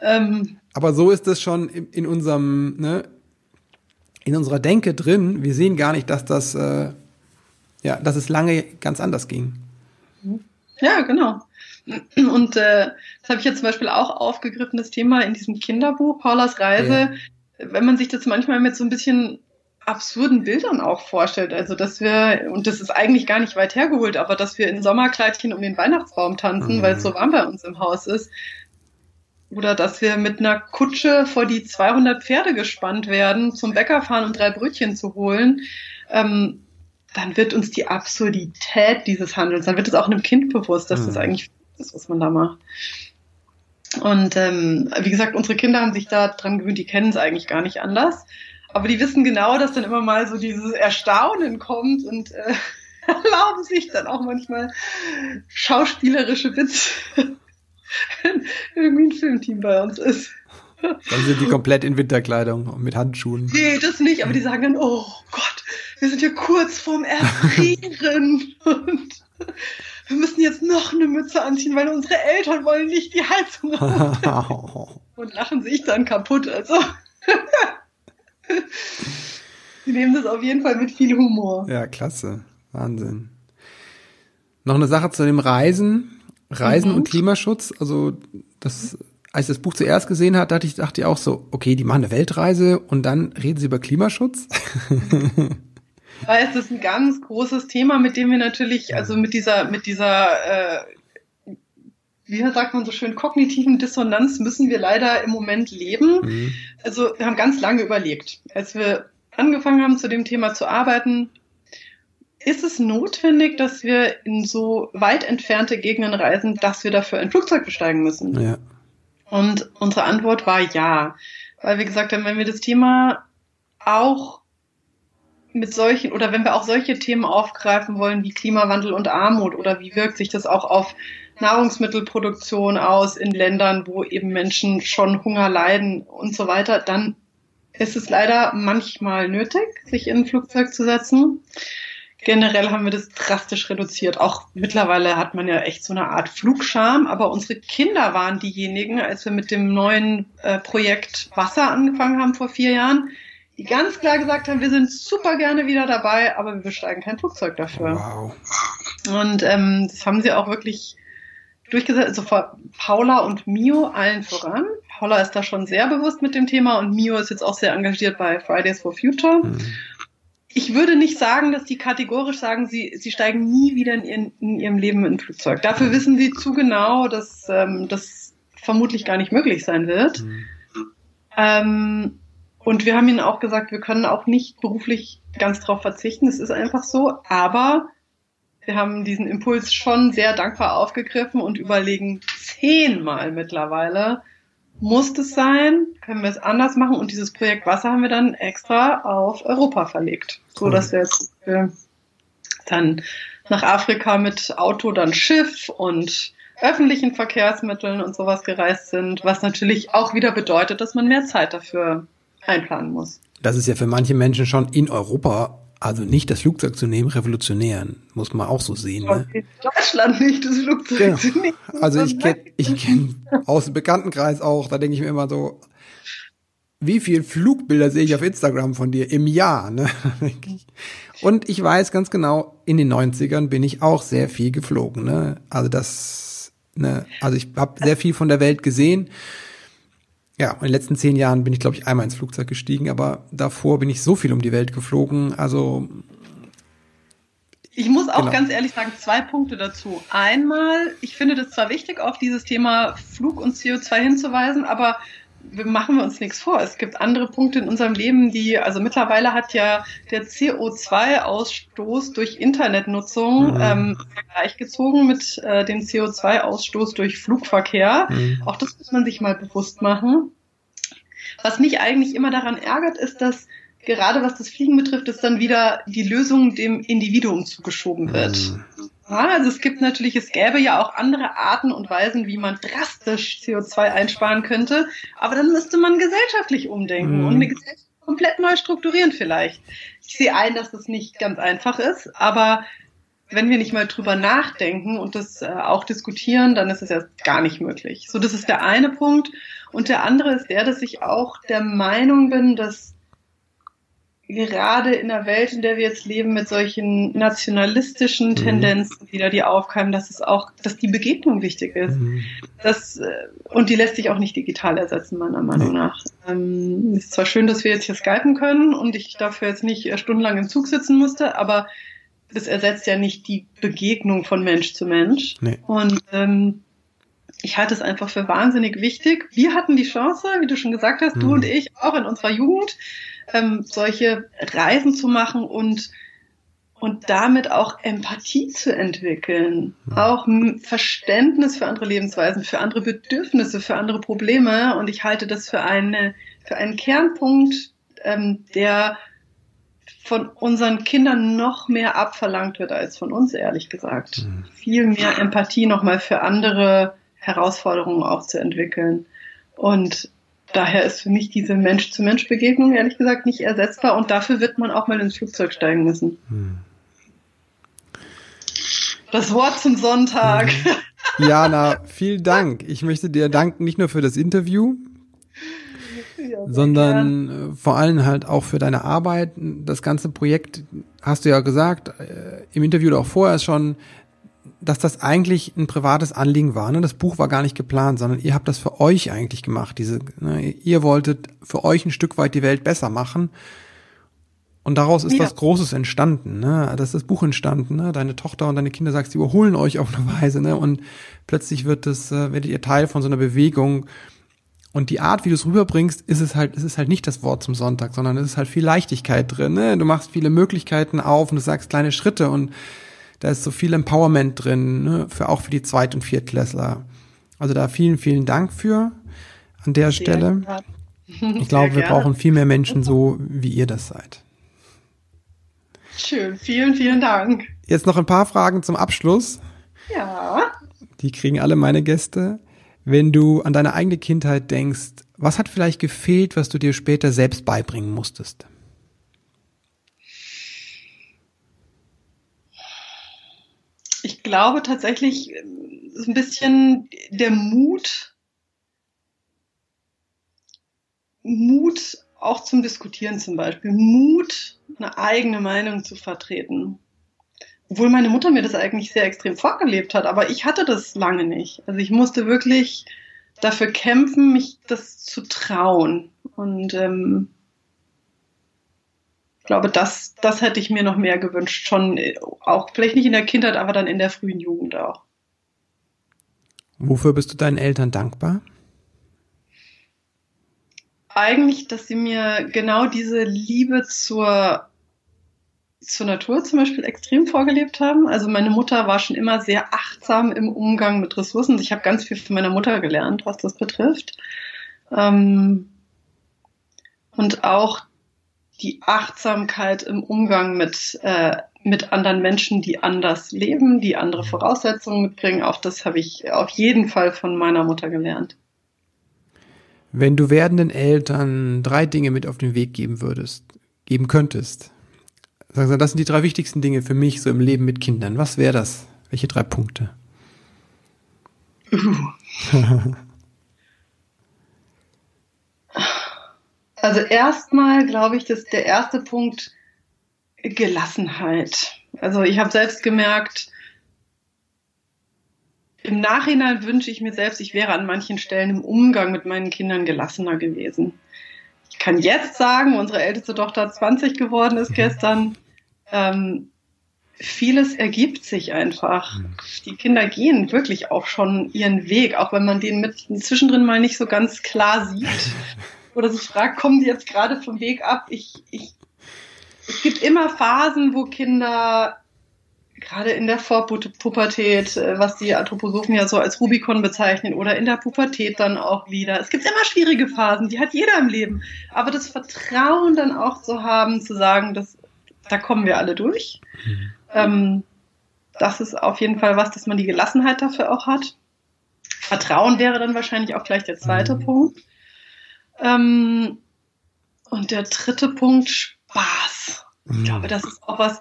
S2: Ähm, Aber so ist es schon in, in, unserem, ne, in unserer Denke drin. Wir sehen gar nicht, dass das, äh, ja, dass es lange ganz anders ging.
S3: Ja, genau. Und äh, das habe ich jetzt zum Beispiel auch aufgegriffen, das Thema in diesem Kinderbuch, Paulas Reise. Ja. Wenn man sich das manchmal mit so ein bisschen absurden Bildern auch vorstellt. Also, dass wir, und das ist eigentlich gar nicht weit hergeholt, aber dass wir in Sommerkleidchen um den Weihnachtsbaum tanzen, mhm. weil es so warm bei uns im Haus ist. Oder dass wir mit einer Kutsche vor die 200 Pferde gespannt werden, zum Bäcker fahren und drei Brötchen zu holen. Ähm, dann wird uns die Absurdität dieses Handels, dann wird es auch einem Kind bewusst, dass mhm. das eigentlich ist, was man da macht. Und ähm, wie gesagt, unsere Kinder haben sich da dran gewöhnt, die kennen es eigentlich gar nicht anders. Aber die wissen genau, dass dann immer mal so dieses Erstaunen kommt und äh, (laughs) erlauben sich dann auch manchmal schauspielerische Witze, (laughs) wenn irgendwie ein Filmteam bei uns ist.
S2: Dann sind die komplett in Winterkleidung und mit Handschuhen.
S3: Nee, das nicht, aber die sagen dann, oh Gott, wir sind hier kurz vorm Erfrieren (laughs) und wir müssen jetzt noch eine Mütze anziehen, weil unsere Eltern wollen nicht die Heizung und lachen sich dann kaputt. Also Sie nehmen das auf jeden Fall mit viel Humor.
S2: Ja, klasse. Wahnsinn. Noch eine Sache zu dem Reisen. Reisen mhm. und Klimaschutz. Also, das, als ich das Buch zuerst gesehen hat, dachte ich, dachte ich auch so, okay, die machen eine Weltreise und dann reden sie über Klimaschutz. (laughs)
S3: Weil es ist ein ganz großes Thema, mit dem wir natürlich, also mit dieser, mit dieser, äh, wie sagt man so schön, kognitiven Dissonanz müssen wir leider im Moment leben. Mhm. Also wir haben ganz lange überlegt, als wir angefangen haben, zu dem Thema zu arbeiten, ist es notwendig, dass wir in so weit entfernte Gegenden reisen, dass wir dafür ein Flugzeug besteigen müssen? Ja. Und unsere Antwort war ja, weil wir gesagt haben, wenn wir das Thema auch mit solchen oder wenn wir auch solche Themen aufgreifen wollen wie Klimawandel und Armut oder wie wirkt sich das auch auf Nahrungsmittelproduktion aus in Ländern, wo eben Menschen schon Hunger leiden und so weiter, dann ist es leider manchmal nötig, sich in ein Flugzeug zu setzen. generell haben wir das drastisch reduziert. Auch mittlerweile hat man ja echt so eine Art Flugscham, aber unsere Kinder waren diejenigen, als wir mit dem neuen äh, Projekt Wasser angefangen haben vor vier Jahren, die ganz klar gesagt haben, wir sind super gerne wieder dabei, aber wir besteigen kein Flugzeug dafür. Wow. Und ähm, das haben sie auch wirklich durchgesetzt, also vor Paula und Mio allen voran. Paula ist da schon sehr bewusst mit dem Thema und Mio ist jetzt auch sehr engagiert bei Fridays for Future. Mhm. Ich würde nicht sagen, dass die kategorisch sagen, sie, sie steigen nie wieder in, ihren, in ihrem Leben in ein Flugzeug. Dafür mhm. wissen sie zu genau, dass ähm, das vermutlich gar nicht möglich sein wird. Mhm. Ähm, und wir haben ihnen auch gesagt, wir können auch nicht beruflich ganz drauf verzichten. Es ist einfach so. Aber wir haben diesen Impuls schon sehr dankbar aufgegriffen und überlegen zehnmal mittlerweile, muss es sein? Können wir es anders machen? Und dieses Projekt Wasser haben wir dann extra auf Europa verlegt. So dass wir jetzt äh, dann nach Afrika mit Auto, dann Schiff und öffentlichen Verkehrsmitteln und sowas gereist sind, was natürlich auch wieder bedeutet, dass man mehr Zeit dafür einplanen muss.
S2: Das ist ja für manche Menschen schon in Europa, also nicht das Flugzeug zu nehmen, revolutionär, muss man auch so sehen. Ne?
S3: In Deutschland nicht das Flugzeug
S2: genau. zu nehmen. Also ich kenne ich kenn aus dem Bekanntenkreis auch, da denke ich mir immer so, wie viel Flugbilder sehe ich auf Instagram von dir im Jahr? Ne? (laughs) Und ich weiß ganz genau, in den 90ern bin ich auch sehr viel geflogen. Ne? Also das, ne, also ich habe sehr viel von der Welt gesehen ja, in den letzten zehn Jahren bin ich, glaube ich, einmal ins Flugzeug gestiegen, aber davor bin ich so viel um die Welt geflogen. Also
S3: ich muss auch genau. ganz ehrlich sagen, zwei Punkte dazu. Einmal, ich finde das zwar wichtig, auf dieses Thema Flug und CO2 hinzuweisen, aber machen wir uns nichts vor. Es gibt andere Punkte in unserem Leben, die, also mittlerweile hat ja der CO2-Ausstoß durch Internetnutzung mhm. ähm, gleichgezogen mit äh, dem CO2-Ausstoß durch Flugverkehr. Mhm. Auch das muss man sich mal bewusst machen. Was mich eigentlich immer daran ärgert, ist, dass gerade was das Fliegen betrifft, ist dann wieder die Lösung dem Individuum zugeschoben wird. Mhm. Ja, also es gibt natürlich, es gäbe ja auch andere Arten und Weisen, wie man drastisch CO2 einsparen könnte, aber dann müsste man gesellschaftlich umdenken mhm. und eine Gesellschaft komplett neu strukturieren vielleicht. Ich sehe ein, dass das nicht ganz einfach ist, aber wenn wir nicht mal drüber nachdenken und das äh, auch diskutieren, dann ist es ja gar nicht möglich. So, das ist der eine Punkt. Und der andere ist der, dass ich auch der Meinung bin, dass gerade in der Welt, in der wir jetzt leben, mit solchen nationalistischen mhm. Tendenzen wieder, die aufkeimen, dass es auch, dass die Begegnung wichtig ist. Mhm. Das, äh, und die lässt sich auch nicht digital ersetzen, meiner Meinung nach. Ähm, ist zwar schön, dass wir jetzt hier skypen können und ich dafür jetzt nicht äh, stundenlang im Zug sitzen musste, aber das ersetzt ja nicht die Begegnung von Mensch zu Mensch. Nee. Und ähm, ich halte es einfach für wahnsinnig wichtig. Wir hatten die Chance, wie du schon gesagt hast, mhm. du und ich, auch in unserer Jugend, ähm, solche Reisen zu machen und und damit auch Empathie zu entwickeln, auch Verständnis für andere Lebensweisen, für andere Bedürfnisse, für andere Probleme. Und ich halte das für eine für einen Kernpunkt, ähm, der von unseren Kindern noch mehr abverlangt wird als von uns, ehrlich gesagt. Mhm. Viel mehr Empathie nochmal für andere Herausforderungen auch zu entwickeln. Und daher ist für mich diese Mensch-zu-Mensch-Begegnung ehrlich gesagt nicht ersetzbar und dafür wird man auch mal ins Flugzeug steigen müssen. Hm. Das Wort zum Sonntag.
S2: Hm. Jana, vielen Dank. Ich möchte dir danken nicht nur für das Interview, ja, sondern gern. Äh, vor allem halt auch für deine Arbeit. Das ganze Projekt hast du ja gesagt, äh, im Interview auch vorher schon, dass das eigentlich ein privates Anliegen war. Ne? Das Buch war gar nicht geplant, sondern ihr habt das für euch eigentlich gemacht. Diese, ne? Ihr wolltet für euch ein Stück weit die Welt besser machen. Und daraus ist ja. was Großes entstanden. Ne? Das ist das Buch entstanden. Ne? Deine Tochter und deine Kinder sagst, die überholen euch auf eine Weise. Ne? Und plötzlich wird das, äh, werdet ihr Teil von so einer Bewegung. Und die Art, wie du es rüberbringst, ist es halt, ist es halt nicht das Wort zum Sonntag, sondern es ist halt viel Leichtigkeit drin. Ne? Du machst viele Möglichkeiten auf und du sagst kleine Schritte und da ist so viel Empowerment drin, ne, für auch für die Zweit- und Viertklässler. Also da vielen, vielen Dank für an der Sehr Stelle. Klar. Ich glaube, wir brauchen viel mehr Menschen so, wie ihr das seid.
S3: Schön, vielen, vielen Dank.
S2: Jetzt noch ein paar Fragen zum Abschluss.
S3: Ja.
S2: Die kriegen alle meine Gäste. Wenn du an deine eigene Kindheit denkst, was hat vielleicht gefehlt, was du dir später selbst beibringen musstest?
S3: Ich glaube tatsächlich äh, ein bisschen der Mut, Mut auch zum Diskutieren zum Beispiel, Mut, eine eigene Meinung zu vertreten. Obwohl meine Mutter mir das eigentlich sehr extrem vorgelebt hat, aber ich hatte das lange nicht. Also ich musste wirklich dafür kämpfen, mich das zu trauen. Und ähm, ich glaube, das, das hätte ich mir noch mehr gewünscht. Schon äh, auch, vielleicht nicht in der Kindheit, aber dann in der frühen Jugend auch.
S2: Wofür bist du deinen Eltern dankbar?
S3: Eigentlich, dass sie mir genau diese Liebe zur, zur Natur zum Beispiel extrem vorgelebt haben. Also meine Mutter war schon immer sehr achtsam im Umgang mit Ressourcen. Ich habe ganz viel von meiner Mutter gelernt, was das betrifft. Ähm, und auch die Achtsamkeit im Umgang mit, äh, mit anderen Menschen, die anders leben, die andere Voraussetzungen mitbringen. Auch das habe ich auf jeden Fall von meiner Mutter gelernt.
S2: Wenn du werdenden Eltern drei Dinge mit auf den Weg geben würdest, geben könntest, sagen das sind die drei wichtigsten Dinge für mich so im Leben mit Kindern. Was wäre das? Welche drei Punkte? (laughs)
S3: Also erstmal glaube ich, dass der erste Punkt Gelassenheit. Also ich habe selbst gemerkt, im Nachhinein wünsche ich mir selbst, ich wäre an manchen Stellen im Umgang mit meinen Kindern gelassener gewesen. Ich kann jetzt sagen, unsere älteste Tochter 20 geworden ist mhm. gestern. Ähm, vieles ergibt sich einfach. Mhm. Die Kinder gehen wirklich auch schon ihren Weg, auch wenn man den mit zwischendrin mal nicht so ganz klar sieht. (laughs) oder sich fragt, kommen die jetzt gerade vom Weg ab? Ich, ich, es gibt immer Phasen, wo Kinder gerade in der Vorpubertät, äh, was die Anthroposophen ja so als Rubikon bezeichnen, oder in der Pubertät dann auch wieder. Es gibt immer schwierige Phasen, die hat jeder im Leben. Aber das Vertrauen dann auch zu haben, zu sagen, dass, da kommen wir alle durch. Mhm. Ähm, das ist auf jeden Fall was, dass man die Gelassenheit dafür auch hat. Vertrauen wäre dann wahrscheinlich auch gleich der zweite mhm. Punkt. Ähm, und der dritte Punkt, Spaß. Ich mhm. glaube, das ist auch was,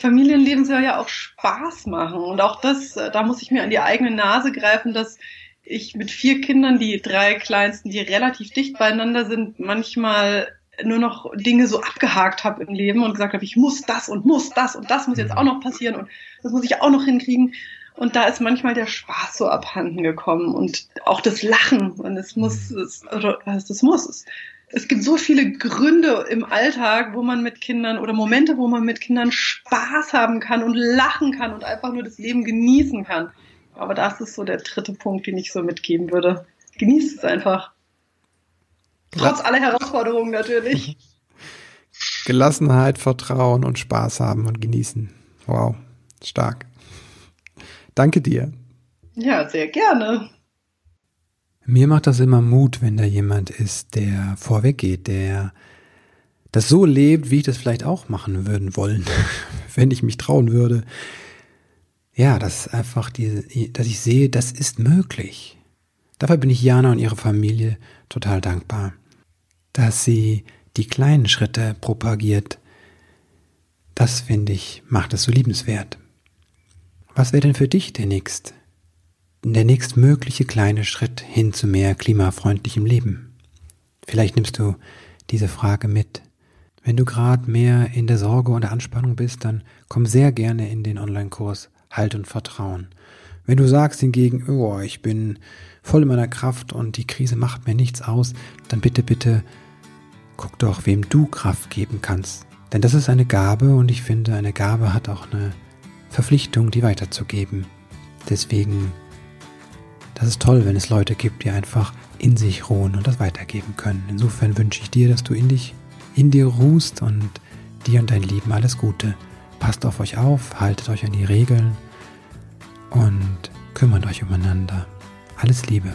S3: Familienleben soll ja auch Spaß machen. Und auch das, äh, da muss ich mir an die eigene Nase greifen, dass ich mit vier Kindern, die drei kleinsten, die relativ dicht beieinander sind, manchmal nur noch Dinge so abgehakt habe im Leben und gesagt habe, ich muss das und muss das und das muss jetzt auch noch passieren und das muss ich auch noch hinkriegen. Und da ist manchmal der Spaß so abhanden gekommen und auch das Lachen. Und es muss, mhm. es, oder was das muss. Es, es gibt so viele Gründe im Alltag, wo man mit Kindern oder Momente, wo man mit Kindern Spaß haben kann und lachen kann und einfach nur das Leben genießen kann. Aber das ist so der dritte Punkt, den ich so mitgeben würde. Genießt es einfach. Trotz aller Herausforderungen natürlich.
S2: Gelassenheit, Vertrauen und Spaß haben und genießen. Wow, stark. Danke dir.
S3: Ja, sehr gerne.
S2: Mir macht das immer Mut, wenn da jemand ist, der vorweg geht, der das so lebt, wie ich das vielleicht auch machen würden wollen, (laughs) wenn ich mich trauen würde. Ja, das ist einfach die, dass ich sehe, das ist möglich. Dafür bin ich Jana und ihre Familie total dankbar, dass sie die kleinen Schritte propagiert. Das finde ich, macht es so liebenswert. Was wäre denn für dich der nächste, der nächstmögliche kleine Schritt hin zu mehr klimafreundlichem Leben? Vielleicht nimmst du diese Frage mit. Wenn du gerade mehr in der Sorge und der Anspannung bist, dann komm sehr gerne in den Online-Kurs Halt und Vertrauen. Wenn du sagst hingegen, oh, ich bin voll in meiner Kraft und die Krise macht mir nichts aus, dann bitte, bitte guck doch, wem du Kraft geben kannst. Denn das ist eine Gabe und ich finde, eine Gabe hat auch eine Verpflichtung, die weiterzugeben. Deswegen, das ist toll, wenn es Leute gibt, die einfach in sich ruhen und das weitergeben können. Insofern wünsche ich dir, dass du in dich, in dir ruhst und dir und dein Lieben alles Gute. Passt auf euch auf, haltet euch an die Regeln und kümmert euch umeinander. Alles Liebe.